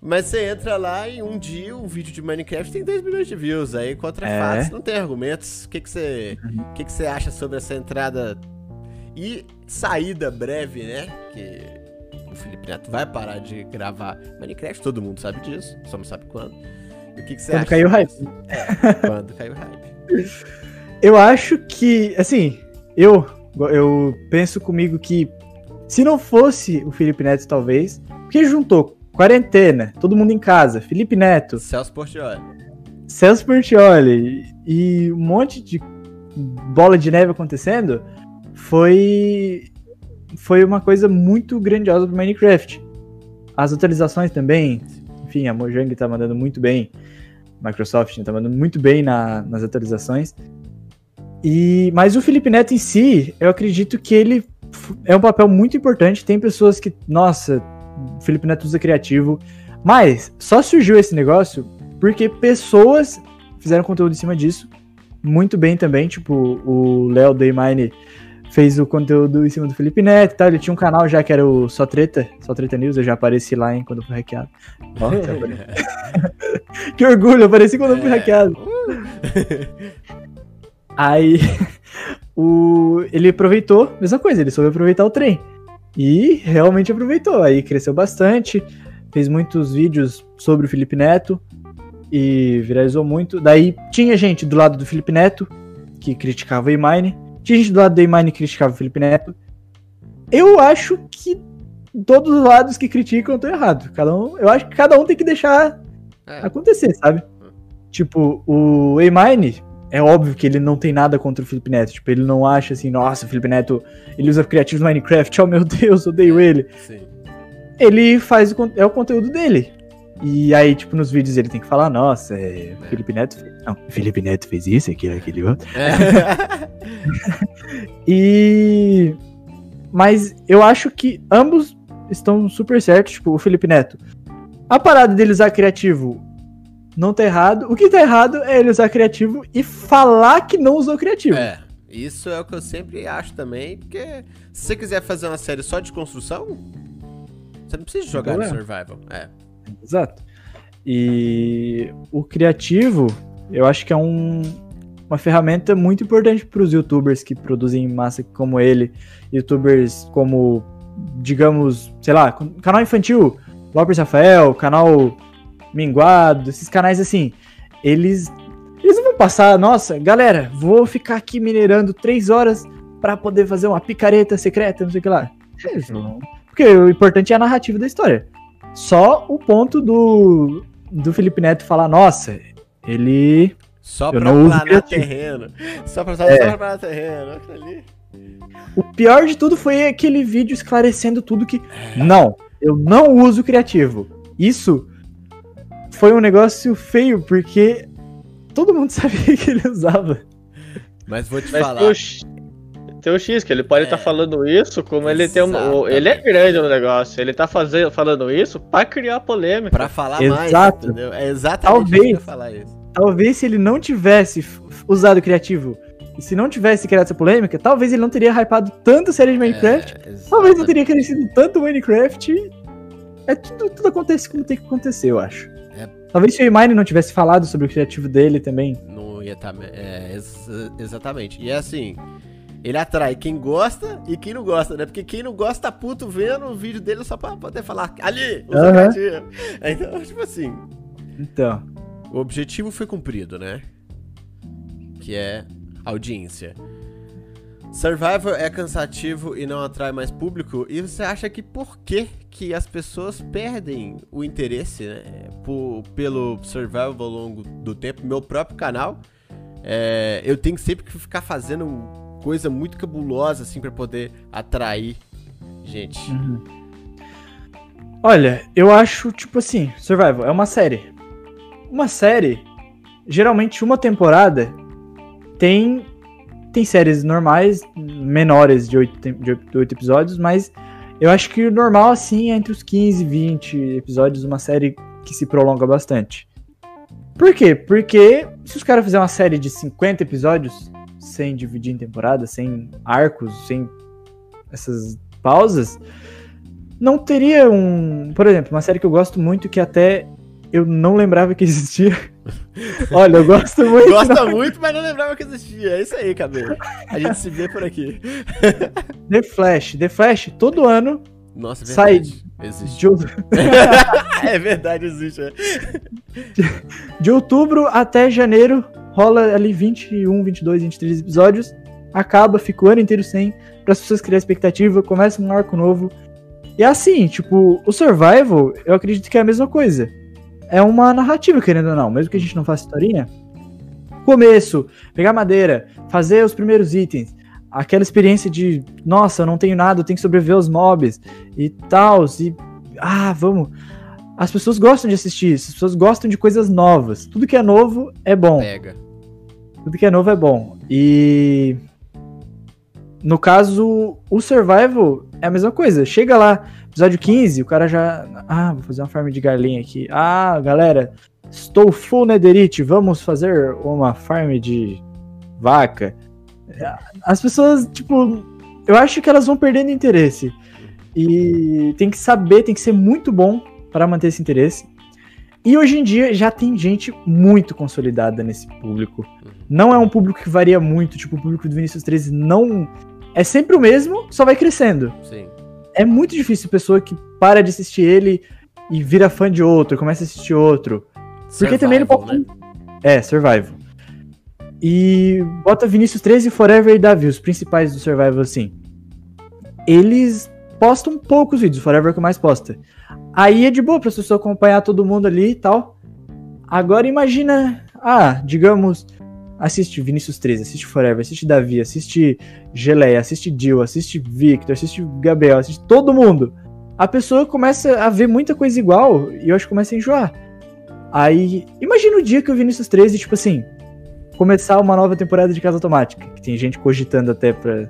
Mas você entra lá e um dia um vídeo de Minecraft tem 2 milhões de views. Aí contra É. fatos não tem argumentos. O que, que, você, o que, que você acha sobre essa entrada e saída breve, né? Que o Felipe Neto vai parar de gravar Minecraft, todo mundo sabe disso, só não sabe quando. E o que, que você Quando acha? caiu o hype. É, quando caiu o hype. Eu acho que, assim, eu, eu penso comigo que se não fosse o Felipe Neto, talvez, porque juntou quarentena, todo mundo em casa, Felipe Neto, Celso Portioli. Celso Portioli e um monte de bola de neve acontecendo, foi foi uma coisa muito grandiosa pro Minecraft. As atualizações também, enfim, a Mojang tá mandando muito bem, Microsoft tá mandando muito bem na- nas atualizações. E mas o Felipe Neto em si, eu acredito que ele é um papel muito importante. Tem pessoas que, nossa, o Felipe Neto usa criativo, mas só surgiu esse negócio porque pessoas fizeram conteúdo em cima disso muito bem também. Tipo, o Léo Daymine fez o conteúdo em cima do Felipe Neto e tal. Ele tinha um canal já que era o Só Treta, Só Treta News. Eu já apareci lá, hein, quando eu fui hackeado. Já apareci. que orgulho, eu apareci quando eu fui É. hackeado. Aí, o, ele aproveitou, mesma coisa, ele soube aproveitar o trem. E realmente aproveitou. Aí cresceu bastante, fez muitos vídeos sobre o Felipe Neto e viralizou muito. Daí tinha gente do lado do Felipe Neto que criticava o Emine, tinha gente do lado do que criticava o Felipe Neto. Eu acho que todos os lados que criticam estão errados. Cada um, eu acho que cada um tem que deixar É. acontecer, sabe? Tipo, o Emine, é óbvio que ele não tem nada contra o Felipe Neto. Tipo, ele não acha assim, nossa, o Felipe Neto, ele usa criativo no Minecraft, oh meu Deus, odeio ele. Sim. Ele faz o, é o conteúdo dele. E aí, tipo, nos vídeos ele tem que falar, nossa, é, Felipe Neto fez. Não, Felipe Neto fez isso, aquilo, aquele outro. É. E. Mas eu acho que ambos estão super certos, tipo, o Felipe Neto. A parada dele usar criativo não tá errado. O que tá errado é ele usar criativo e falar que não usou criativo. É, isso é o que eu sempre acho também, porque se você quiser fazer uma série só de construção, você não precisa jogar no é. survival. É. Exato. E o criativo, eu acho que é um, uma ferramenta muito importante para os youtubers que produzem massa como ele, youtubers como, digamos, sei lá, canal infantil, Lopes Rafael, canal Minguado, esses canais assim, eles eles não vão passar, nossa, galera, vou ficar aqui minerando três horas para poder fazer uma picareta secreta, não sei o que lá. Porque o importante é a narrativa da história. Só o ponto do, do Felipe Neto falar, nossa, ele. Só Eu pra planar terreno. Só pra, só É. pra planar terreno. Ali. O pior de tudo foi aquele vídeo esclarecendo tudo que. Não, eu não uso criativo. Isso foi um negócio feio, porque todo mundo sabia que ele usava. Mas vou te Mas falar. X, tem o X, que ele pode estar É. falando isso, como ele tem um. o- Ele é grande no negócio. Ele tá fazendo, falando isso pra criar polêmica. Pra falar mais, Exato. entendeu? É exatamente Talvez. falar isso. Talvez se ele não tivesse usado criativo e se não tivesse criado essa polêmica, talvez ele não teria hypado tanto a série de Minecraft. É, Talvez não exatamente. teria crescido tanto o Minecraft. É tudo, tudo acontece como tem que acontecer, eu acho. É. Talvez se o Mine não tivesse falado sobre o criativo dele também. Não ia estar. é, ex- exatamente. E é assim. Ele atrai quem gosta e quem não gosta, né? Porque quem não gosta tá puto vendo o vídeo dele só pra poder falar ali, Aham. criativo. Então, tipo assim, Então. o objetivo foi cumprido, né? Que é audiência. Survivor é cansativo e não atrai mais público. E você acha que por que, que as pessoas perdem o interesse né, por- pelo Survivor ao longo do tempo? Meu próprio canal, é, eu tenho sempre que ficar fazendo coisa muito cabulosa assim pra poder atrair gente. Olha, eu acho, tipo assim, Survival é uma série. Uma série, geralmente uma temporada tem tem séries normais, menores de oito de oito episódios, mas eu acho que o normal, assim, é entre os 15 e 20 episódios, uma série que se prolonga bastante. Por quê? Porque se os caras fizerem uma série de 50 episódios, sem dividir em temporada, sem arcos, sem essas pausas, não teria um. Por exemplo, uma série que eu gosto muito que até eu não lembrava que existia. Olha, eu gosto muito. Gosta muito, mas não lembrava que existia. É isso aí, cabelo. A gente se vê por aqui. The Flash. The Flash, todo ano, Nossa, é Sai verdade. Existe. de, é verdade, existe. é. de outubro até janeiro, rola ali 21, 22, 23 episódios. Acaba, fica o ano inteiro sem, para as pessoas criarem expectativa, começa um arco novo. E assim, tipo, o Survival, eu acredito que é a mesma coisa. É uma narrativa, querendo ou não, mesmo que a gente não faça historinha. Começo, pegar madeira, fazer os primeiros itens, aquela experiência de, nossa, eu não tenho nada, eu tenho que sobreviver aos mobs e tal, e ah, vamos. As pessoas gostam de assistir isso, as pessoas gostam de coisas novas. Tudo que é novo é bom. Pega. Tudo que é novo é bom. E no caso, o survival é a mesma coisa. Chega lá, episódio 15, o cara já, ah, vou fazer uma farm de galinha aqui. Ah, galera, estou full netherite, vamos fazer uma farm de vaca. As pessoas, tipo, eu acho que elas vão perdendo interesse. E tem que saber, tem que ser muito bom para manter esse interesse. E hoje em dia já tem gente muito consolidada nesse público. Não é um público que varia muito, tipo, o público do Vinicius 13 não. É sempre o mesmo, só vai crescendo. Sim. É muito difícil pessoa que para de assistir ele e vira fã de outro, começa a assistir outro. Porque também não Survival, pode. É, Survival. E bota Vinícius 13 Forever e Davi, os principais do Survival, assim. Eles postam poucos vídeos, Forever é o que mais posta. Aí é de boa pra pessoa acompanhar todo mundo ali e tal. Agora imagina, ah, digamos, assiste Vinícius 13, assiste Forever, assiste Davi, assiste Geleia, assiste Jill, assiste Victor, assiste Gabriel, assiste todo mundo. a pessoa começa a ver muita coisa igual e eu acho que começa a enjoar. Aí, imagina o dia que o Vinícius 13, tipo assim, começar uma nova temporada de Casa Automática, que tem gente cogitando até pra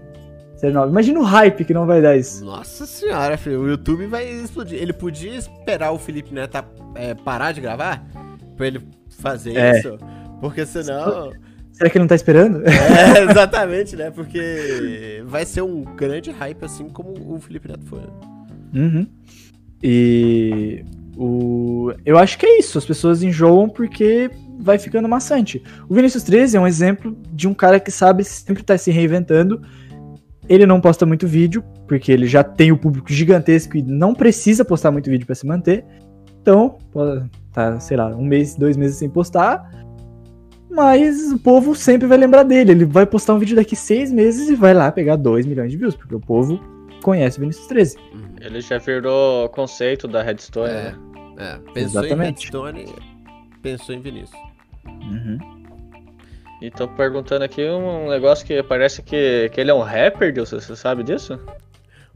ser nova. Imagina o hype que não vai dar isso. Nossa senhora, filho, o YouTube vai explodir. Ele podia esperar o Felipe Neto é, parar de gravar pra ele fazer É. isso, porque senão... Será que ele não tá esperando? É, exatamente, né? Porque vai ser um grande hype, assim como o Felipe Neto foi. né? Uhum. E o... eu acho que é isso. As pessoas enjoam porque vai ficando maçante. O Vinícius 13 é um exemplo de um cara que sabe sempre estar se reinventando. Ele não posta muito vídeo, porque ele já tem o público gigantesco e não precisa postar muito vídeo para se manter. Então, tá, sei lá, um mês, dois meses sem postar. Mas o povo sempre vai lembrar dele. Ele vai postar um vídeo daqui seis meses e vai lá pegar 2 milhões de views, porque o povo conhece o Vinícius 13. Ele já virou conceito da Redstone, É, né? é. Pensou Exatamente. em Redstone, pensou em Vinícius. Uhum. E tô perguntando aqui um negócio que parece que, que ele é um rapper, Dilson, você sabe disso?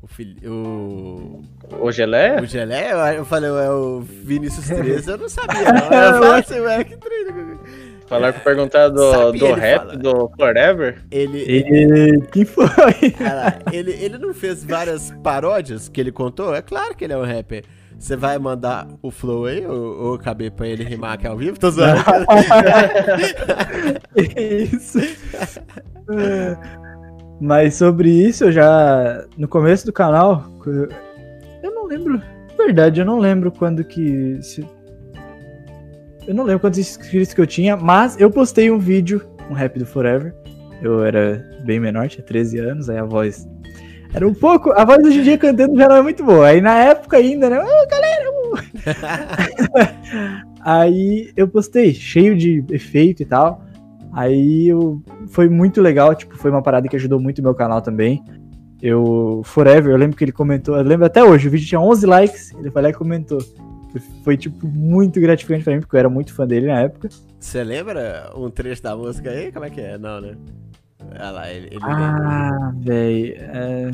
O, o, O Geleia? o Gelé, eu, falei, é o Vinícius 13, eu não sabia, não. Eu falei assim, ué, que treino. Falaram pra perguntar do, Sabia, do rap, fala. do Forever. Ele, Ele. Quem foi? Ele, ele não fez várias paródias que ele contou? É claro que ele é um rapper. Você vai mandar o flow aí, ou, ou caber pra ele rimar aqui ao vivo? Tô zoando. isso. Mas sobre isso, eu já. No começo do canal. Eu não lembro. Verdade, eu não lembro quando que. se- Eu não lembro quantos inscritos que eu tinha, mas eu postei um vídeo, um rap do Forever. Eu era bem menor, tinha 13 anos, aí a voz. Era um pouco. A voz hoje em dia cantando já não é muito boa. Aí na época ainda, né? Ô, galera! uh." aí eu postei, cheio de efeito e tal. Aí eu, foi muito legal, tipo, foi uma parada que ajudou muito o meu canal também. Eu, Forever, eu lembro que ele comentou, eu lembro até hoje, o vídeo tinha 11 likes, ele foi lá e comentou. Foi, tipo, muito gratificante pra mim, porque eu era muito fã dele na época. Você lembra um trecho da música aí? Como é que é? Não, né? Olha lá, ele, ele. Ah, velho. É...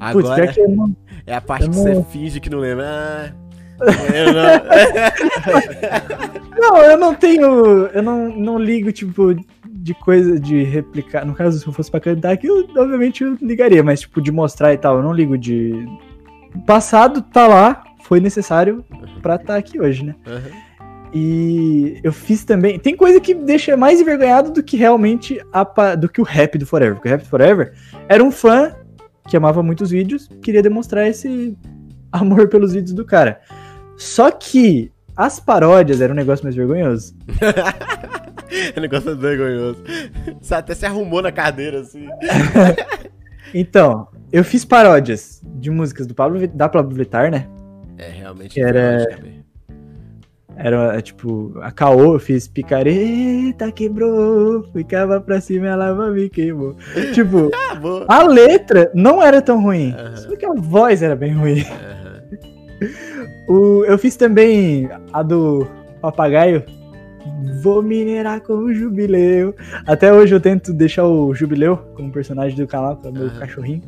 Agora que eu não... é a parte eu que não- você finge que não lembra. Ah, eu não. Não, eu não tenho. Eu não, não ligo, tipo, de coisa de replicar. No caso, se eu fosse pra cantar aqui, eu, obviamente eu ligaria, mas, tipo, de mostrar e tal, eu não ligo de. O passado tá lá, foi necessário pra estar aqui hoje, né? Aham. E eu fiz também. Tem coisa que me deixa mais envergonhado do que realmente a do que o rap do Forever. Porque o rap do Forever era um fã que amava muitos vídeos, queria demonstrar esse amor pelos vídeos do cara. Só que as paródias eram um negócio mais vergonhoso. O negócio é vergonhoso. Você até se arrumou na cadeira, assim. Então, eu fiz paródias de músicas do Pablo, da Pablo Vittar, né? É, realmente. Era- vergonhoso, cara. Era tipo, a Caô, eu fiz picareta, quebrou, ficava pra cima, ela me queimou. tipo, Ah, a letra não era tão ruim, só que a voz era bem ruim. O, eu fiz também a do papagaio. Vou minerar com o jubileu. Até hoje eu tento deixar o jubileu como personagem do canal, que é o meu cachorrinho.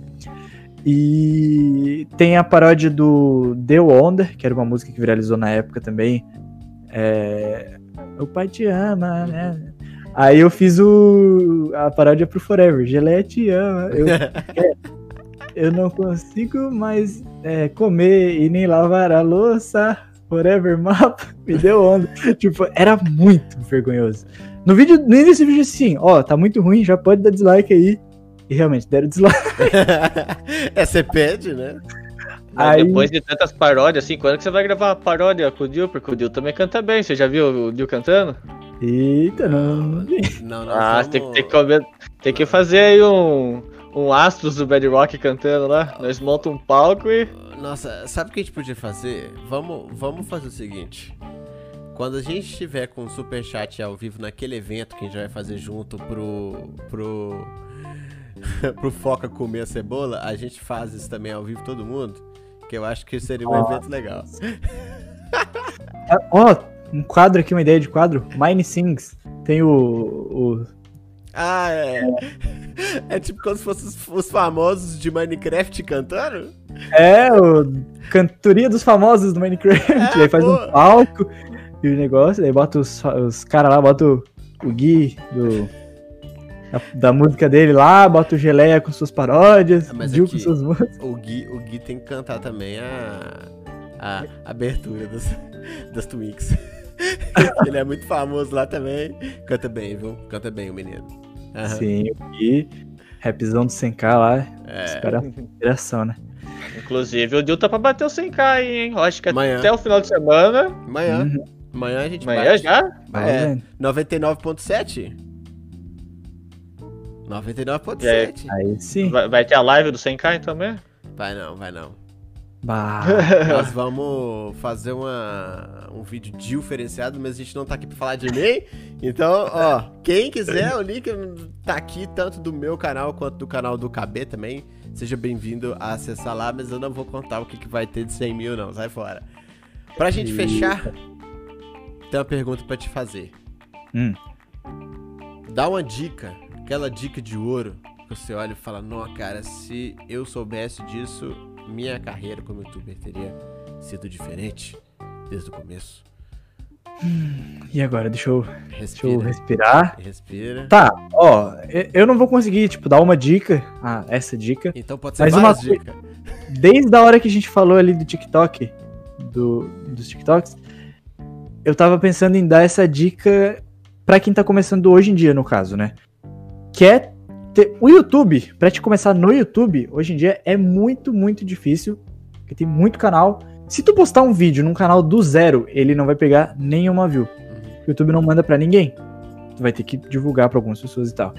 E tem a paródia do The Wonder, que era uma música que viralizou na época também. É... O pai te ama, né? Aí eu fiz o... a paródia pro Forever. Geleia te ama. Eu eu não consigo mais é, comer e nem lavar a louça. Forever Map me deu onda. tipo, era muito vergonhoso. No vídeo, no início do vídeo, assim, ó, tá muito ruim, já pode dar dislike aí. E realmente, deram dislike. é, você pede, né? Aí- depois de tantas paródias, assim, quando que você vai gravar uma paródia com o Dil? Porque o Dil também canta bem. Você já viu o Dil cantando? Eita, não. Não, não. ah, vamos... tem, que- tem, que, tem que fazer aí um, um Astros do Bad Rock cantando lá. Nós montamos um palco e. Nossa, sabe o que a gente podia fazer? Vamos, vamos fazer o seguinte. Quando a gente estiver com o superchat ao vivo naquele evento que a gente vai fazer junto pro. pro. pro Foca comer a cebola, a gente faz isso também ao vivo todo mundo. Eu acho que seria um evento legal. Ó, um quadro aqui, uma ideia de quadro. Mine Sings. Tem o. o Ah, é. É tipo como se fossem os, os famosos de Minecraft cantando? É, o cantoria dos famosos do Minecraft. É, aí faz um palco e o negócio, aí bota os, os caras lá, bota o, o Gui do, da, da música dele lá, bota o Geleia com suas paródias, Ah, Gil aqui- com suas músicas. O Gui, o Gui tem que cantar também a, a abertura das, das Twinks. Ele é muito famoso lá também. Canta bem, viu? Canta bem o menino. Aham. Sim, o Gui, rapzão do 100k lá, É, espera a inspiração, né? Inclusive, o Dil tá pra bater o 100k aí, hein? Eu Acho que Amanhã. até o final de semana. amanhã. Uhum. Amanhã a gente Amanhã bate. já? É, vendo. 99.7? 99.7. Aí sim. Vai, vai ter a live do 100k então também? Vai não, vai não. Bah. Nós vamos fazer uma, um vídeo diferenciado, mas a gente não tá aqui pra falar de mim. Então, ó, quem quiser, o link tá aqui, tanto do meu canal quanto do canal do KB também. Seja bem-vindo a acessar lá, mas eu não vou contar o que, que vai ter de 100 mil, não. Sai fora. Pra gente Eita. fechar, tem uma pergunta pra te fazer. Hum. Dá uma dica, aquela dica de ouro, que você olha e fala: Não, cara, se eu soubesse disso, minha carreira como youtuber teria sido diferente desde o começo. E agora, deixa eu, deixa eu Respira. respirar. Respira. Tá, ó, eu não vou conseguir, tipo, dar uma dica, ah, essa dica, Então pode ser várias uma- dicas. desde a hora que a gente falou ali do TikTok, do, dos TikToks, eu tava pensando em dar essa dica pra quem tá começando hoje em dia, no caso, né? Que é ter, o YouTube, pra te começar no YouTube, hoje em dia é muito, muito difícil, porque tem muito canal. Se tu postar um vídeo num canal do zero, ele não vai pegar nenhuma view. Uhum. O YouTube não manda pra ninguém. Tu vai ter que divulgar pra algumas pessoas e tal.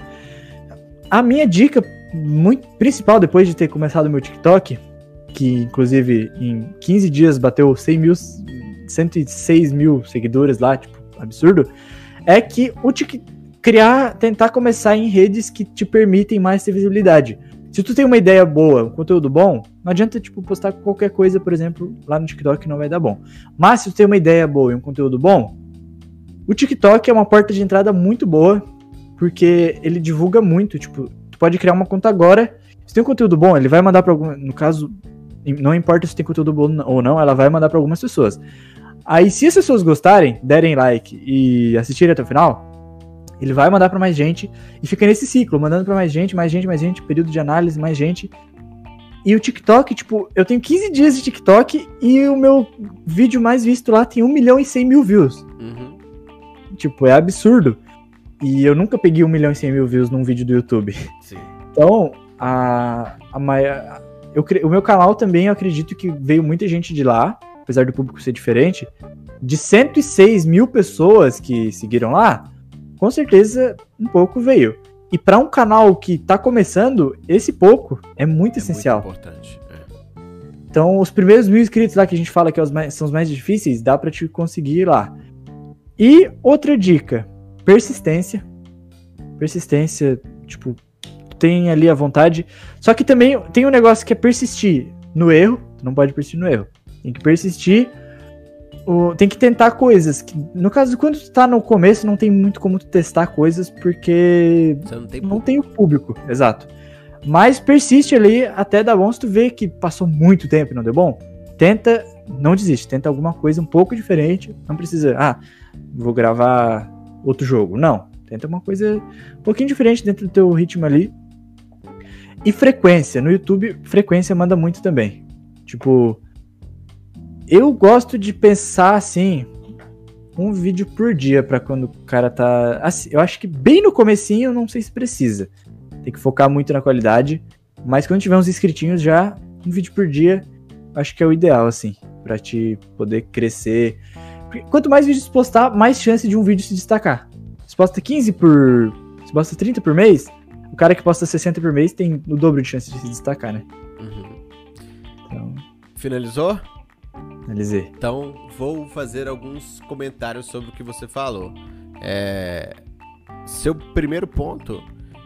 A minha dica muito principal depois de ter começado o meu TikTok, que inclusive em 15 dias bateu 100 mil, 106 mil seguidores lá, tipo, absurdo, é que o Tik criar, tentar começar em redes que te permitem mais ter visibilidade. Se tu tem uma ideia boa, um conteúdo bom, não adianta, tipo, postar qualquer coisa, por exemplo, lá no TikTok não vai dar bom. Mas se tu tem uma ideia boa e um conteúdo bom, o TikTok é uma porta de entrada muito boa, porque ele divulga muito, tipo, tu pode criar uma conta agora, se tem um conteúdo bom, ele vai mandar para algum, no caso, não importa se tem conteúdo bom ou não, ela vai mandar para algumas pessoas. Aí se as pessoas gostarem, derem like e assistirem até o final, ele vai mandar para mais gente e fica nesse ciclo, mandando para mais gente, mais gente, mais gente, período de análise, mais gente. E o TikTok, tipo, eu tenho 15 dias de TikTok e o meu vídeo mais visto lá tem 1 milhão e 100 mil views. Uhum. Tipo, é absurdo. E eu nunca peguei 1 milhão e 100 mil views num vídeo do YouTube. Sim. Então, a, a maior, eu, o meu canal também, eu acredito que veio muita gente de lá, apesar do público ser diferente. De 106 mil pessoas que seguiram lá, com certeza um pouco veio. E para um canal que tá começando, esse pouco é muito É essencial. muito importante. é. Então, os primeiros mil inscritos lá que a gente fala que é são os mais difíceis, dá pra te conseguir ir lá. E outra dica: persistência. Persistência, tipo, tem ali a vontade. Só que também tem um negócio que é persistir no erro. Tu não pode persistir no erro. Tem que persistir. O- tem que tentar coisas. Que, no caso, quando tu tá no começo, não tem muito como tu testar coisas, porque Você não tem não tem o público, exato. Mas persiste ali até dar bom. Se tu vê que passou muito tempo e não deu bom, tenta, não desiste, tenta alguma coisa um pouco diferente. Não precisa, ah, vou gravar outro jogo. Não, tenta uma coisa um pouquinho diferente dentro do teu ritmo ali. E frequência, no YouTube, frequência manda muito também. Tipo, eu gosto de pensar assim, um vídeo por dia pra quando o cara tá. Assim, eu acho que bem no comecinho, eu não sei se precisa. Tem que focar muito na qualidade. Mas quando tiver uns inscritinhos já, um vídeo por dia, acho que é o ideal, assim, pra te poder crescer. Porque quanto mais vídeos postar, mais chance de um vídeo se destacar. Se posta 15 por. Se posta 30 por mês, o cara que posta 60 por mês tem o dobro de chance de se destacar, né? Uhum. Então, Finalizou? Analisei. Então, vou fazer alguns comentários sobre o que você falou. É, Seu primeiro ponto,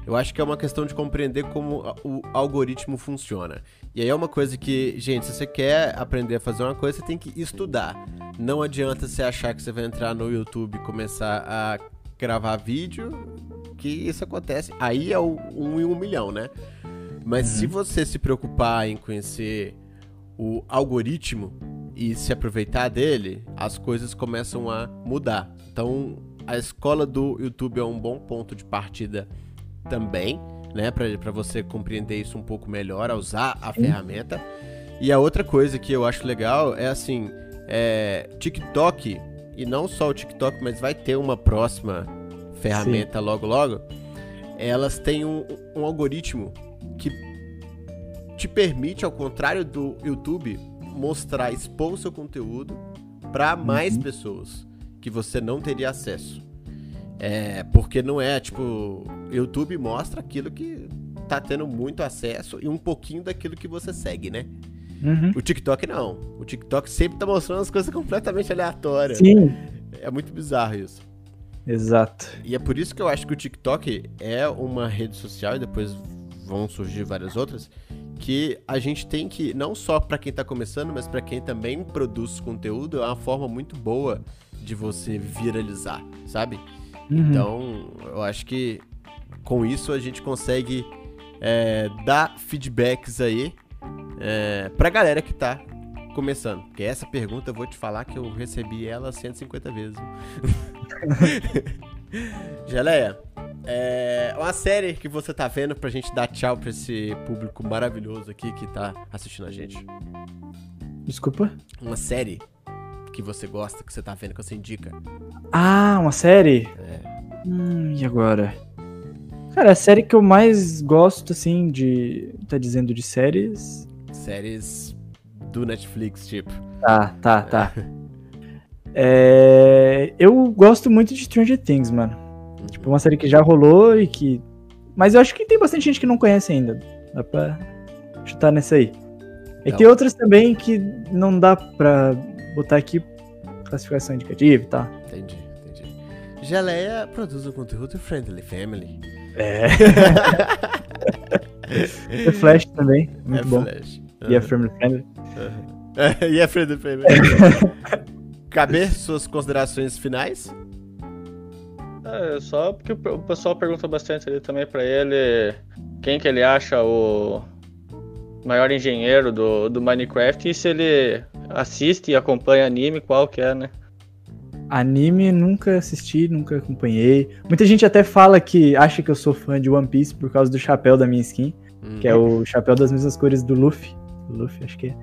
eu acho que é uma questão de compreender como o algoritmo funciona. E aí é uma coisa que, gente, se você quer aprender a fazer uma coisa, você tem que estudar. Não adianta você achar que você vai entrar no YouTube e começar a gravar vídeo, que isso acontece. Aí é o um em um milhão, né? Mas Uhum. se você se preocupar em conhecer o algoritmo e se aproveitar dele, as coisas começam a mudar. Então, a escola do YouTube é um bom ponto de partida também, né, para você compreender isso um pouco melhor, a usar a ferramenta. E a outra coisa que eu acho legal é assim, é, TikTok, e não só o TikTok, mas vai ter uma próxima ferramenta Sim. logo logo, elas têm um, um algoritmo que te permite, ao contrário do YouTube, mostrar, expor o seu conteúdo para mais uhum. pessoas que você não teria acesso. É, porque não é, tipo, YouTube mostra aquilo que tá tendo muito acesso e um pouquinho daquilo que você segue, né? Uhum. O TikTok não. O TikTok sempre tá mostrando as coisas completamente aleatórias. Sim. É muito bizarro isso. Exato. E é por isso que eu acho que o TikTok é uma rede social, e depois vão surgir várias outras, que a gente tem que, não só para quem tá começando, mas para quem também produz conteúdo, é uma forma muito boa de você viralizar, sabe? Uhum. Então, eu acho que com isso a gente consegue é, dar feedbacks aí é, pra galera que tá começando. Porque essa pergunta eu vou te falar que eu recebi ela 150 vezes. Geleia, é uma série que você tá vendo pra gente dar tchau pra esse público maravilhoso aqui que tá assistindo a gente. Desculpa? Uma série que você gosta, que você tá vendo, que você indica. Ah, uma série? É. Hum, e agora? Cara, a série que eu mais gosto, assim, de. Tá dizendo de séries. Séries do Netflix, tipo. Tá, tá, tá. é... Eu gosto muito de Stranger Things, mano. Tipo, uma série que já rolou e que. Mas eu acho que tem bastante gente que não conhece ainda. Dá pra chutar nessa aí. E tem outras também que não dá pra botar aqui classificação indicativa e tal. Entendi, entendi. Geleia produz o conteúdo Friendly Family. É. é Flash também, muito é bom. Flash. Uhum. E é Friendly Family. Uhum. e é Friendly Family. Caber suas considerações finais? É, só porque o pessoal pergunta bastante ali também pra ele quem que ele acha o maior engenheiro do, do Minecraft e se ele assiste e acompanha anime, qual que é, né? Anime nunca assisti, nunca acompanhei. Muita gente até fala que acha que eu sou fã de One Piece por causa do chapéu da minha skin, uhum. que é o chapéu das mesmas cores do Luffy. Luffy, acho que é.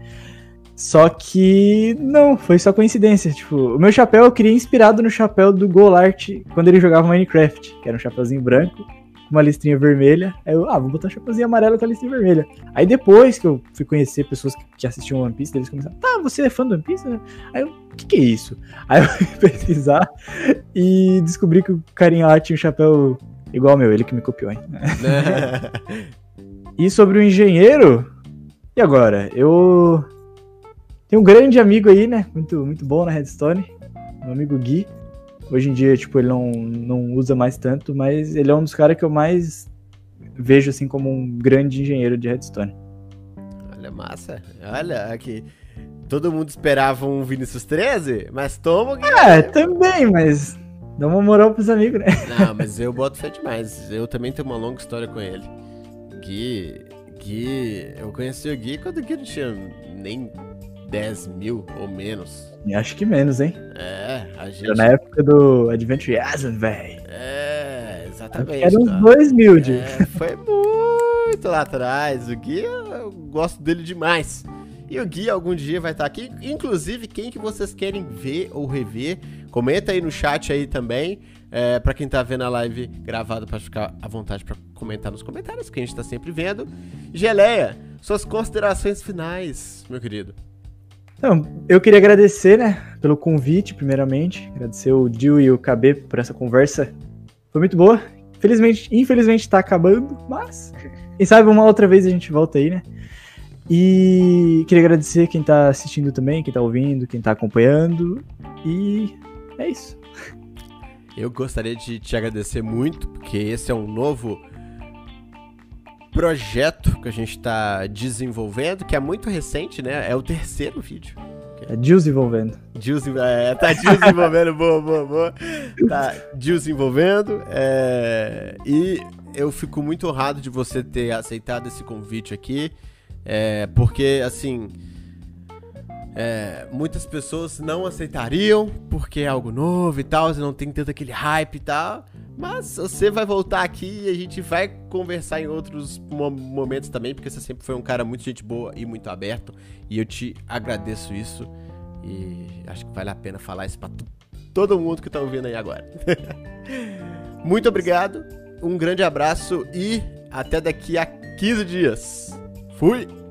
Só que não, foi só coincidência. Tipo, o meu chapéu eu queria inspirado no chapéu do Golart quando ele jogava Minecraft, que era um chapéuzinho branco uma listrinha vermelha. Aí eu, ah, vou botar um chapeuzinho amarelo com a listrinha vermelha. Aí depois que eu fui conhecer pessoas que, que assistiam One Piece, eles começaram, tá, você é fã do One Piece? Aí eu, o que, que é isso? Aí eu fui pesquisar e descobri que o carinha lá tinha um chapéu igual ao meu, ele que me copiou, hein? e sobre o engenheiro, e agora? Eu tenho um grande amigo aí, né? Muito, muito bom na Redstone, meu amigo Gui. Hoje em dia, tipo, ele não, não usa mais tanto, mas ele é um dos caras que eu mais vejo, assim, como um grande engenheiro de redstone. Olha, massa. Olha, aqui. Todo mundo esperava um Vinicius 13, mas toma. É, também, mas dá uma moral pros amigos, né? Não, mas eu boto fé demais. Eu também tenho uma longa história com ele. Gui. Gui. Eu conheci o Gui quando o Gui não tinha nem 10 mil ou menos. Acho que menos, hein? É, a gente. Era na época do Adventure velho. É, exatamente. Era uns 2 mil, de. É, foi muito lá atrás. O Gui, eu gosto dele demais. E o Gui algum dia vai estar aqui. Inclusive, quem que vocês querem ver ou rever, comenta aí no chat aí também. É, para quem tá vendo a live gravada, para ficar à vontade para comentar nos comentários, que a gente tá sempre vendo. Geleia, suas considerações finais, meu querido. Então, eu queria agradecer, né, pelo convite, primeiramente. Agradecer o Dil e o KB por essa conversa. Foi muito boa. Felizmente, infelizmente tá acabando, mas quem sabe uma outra vez a gente volta aí, né? E queria agradecer quem tá assistindo também, quem tá ouvindo, quem tá acompanhando. E é isso. Eu gostaria de te agradecer muito, porque esse é um novo projeto que a gente está desenvolvendo, que é muito recente, né? É o terceiro vídeo. É desenvolvendo. É, tá desenvolvendo, boa, boa, boa. Tá desenvolvendo. É, e eu fico muito honrado de você ter aceitado esse convite aqui. É, porque, assim, é, muitas pessoas não aceitariam porque é algo novo e tal, você não tem tanto aquele hype e tal. Mas você vai voltar aqui e a gente vai conversar em outros momentos também, porque você sempre foi um cara muito gente boa e muito aberto. E eu te agradeço isso. E acho que vale a pena falar isso pra todo mundo que tá ouvindo aí agora. muito obrigado, um grande abraço e até daqui a 15 dias. Fui!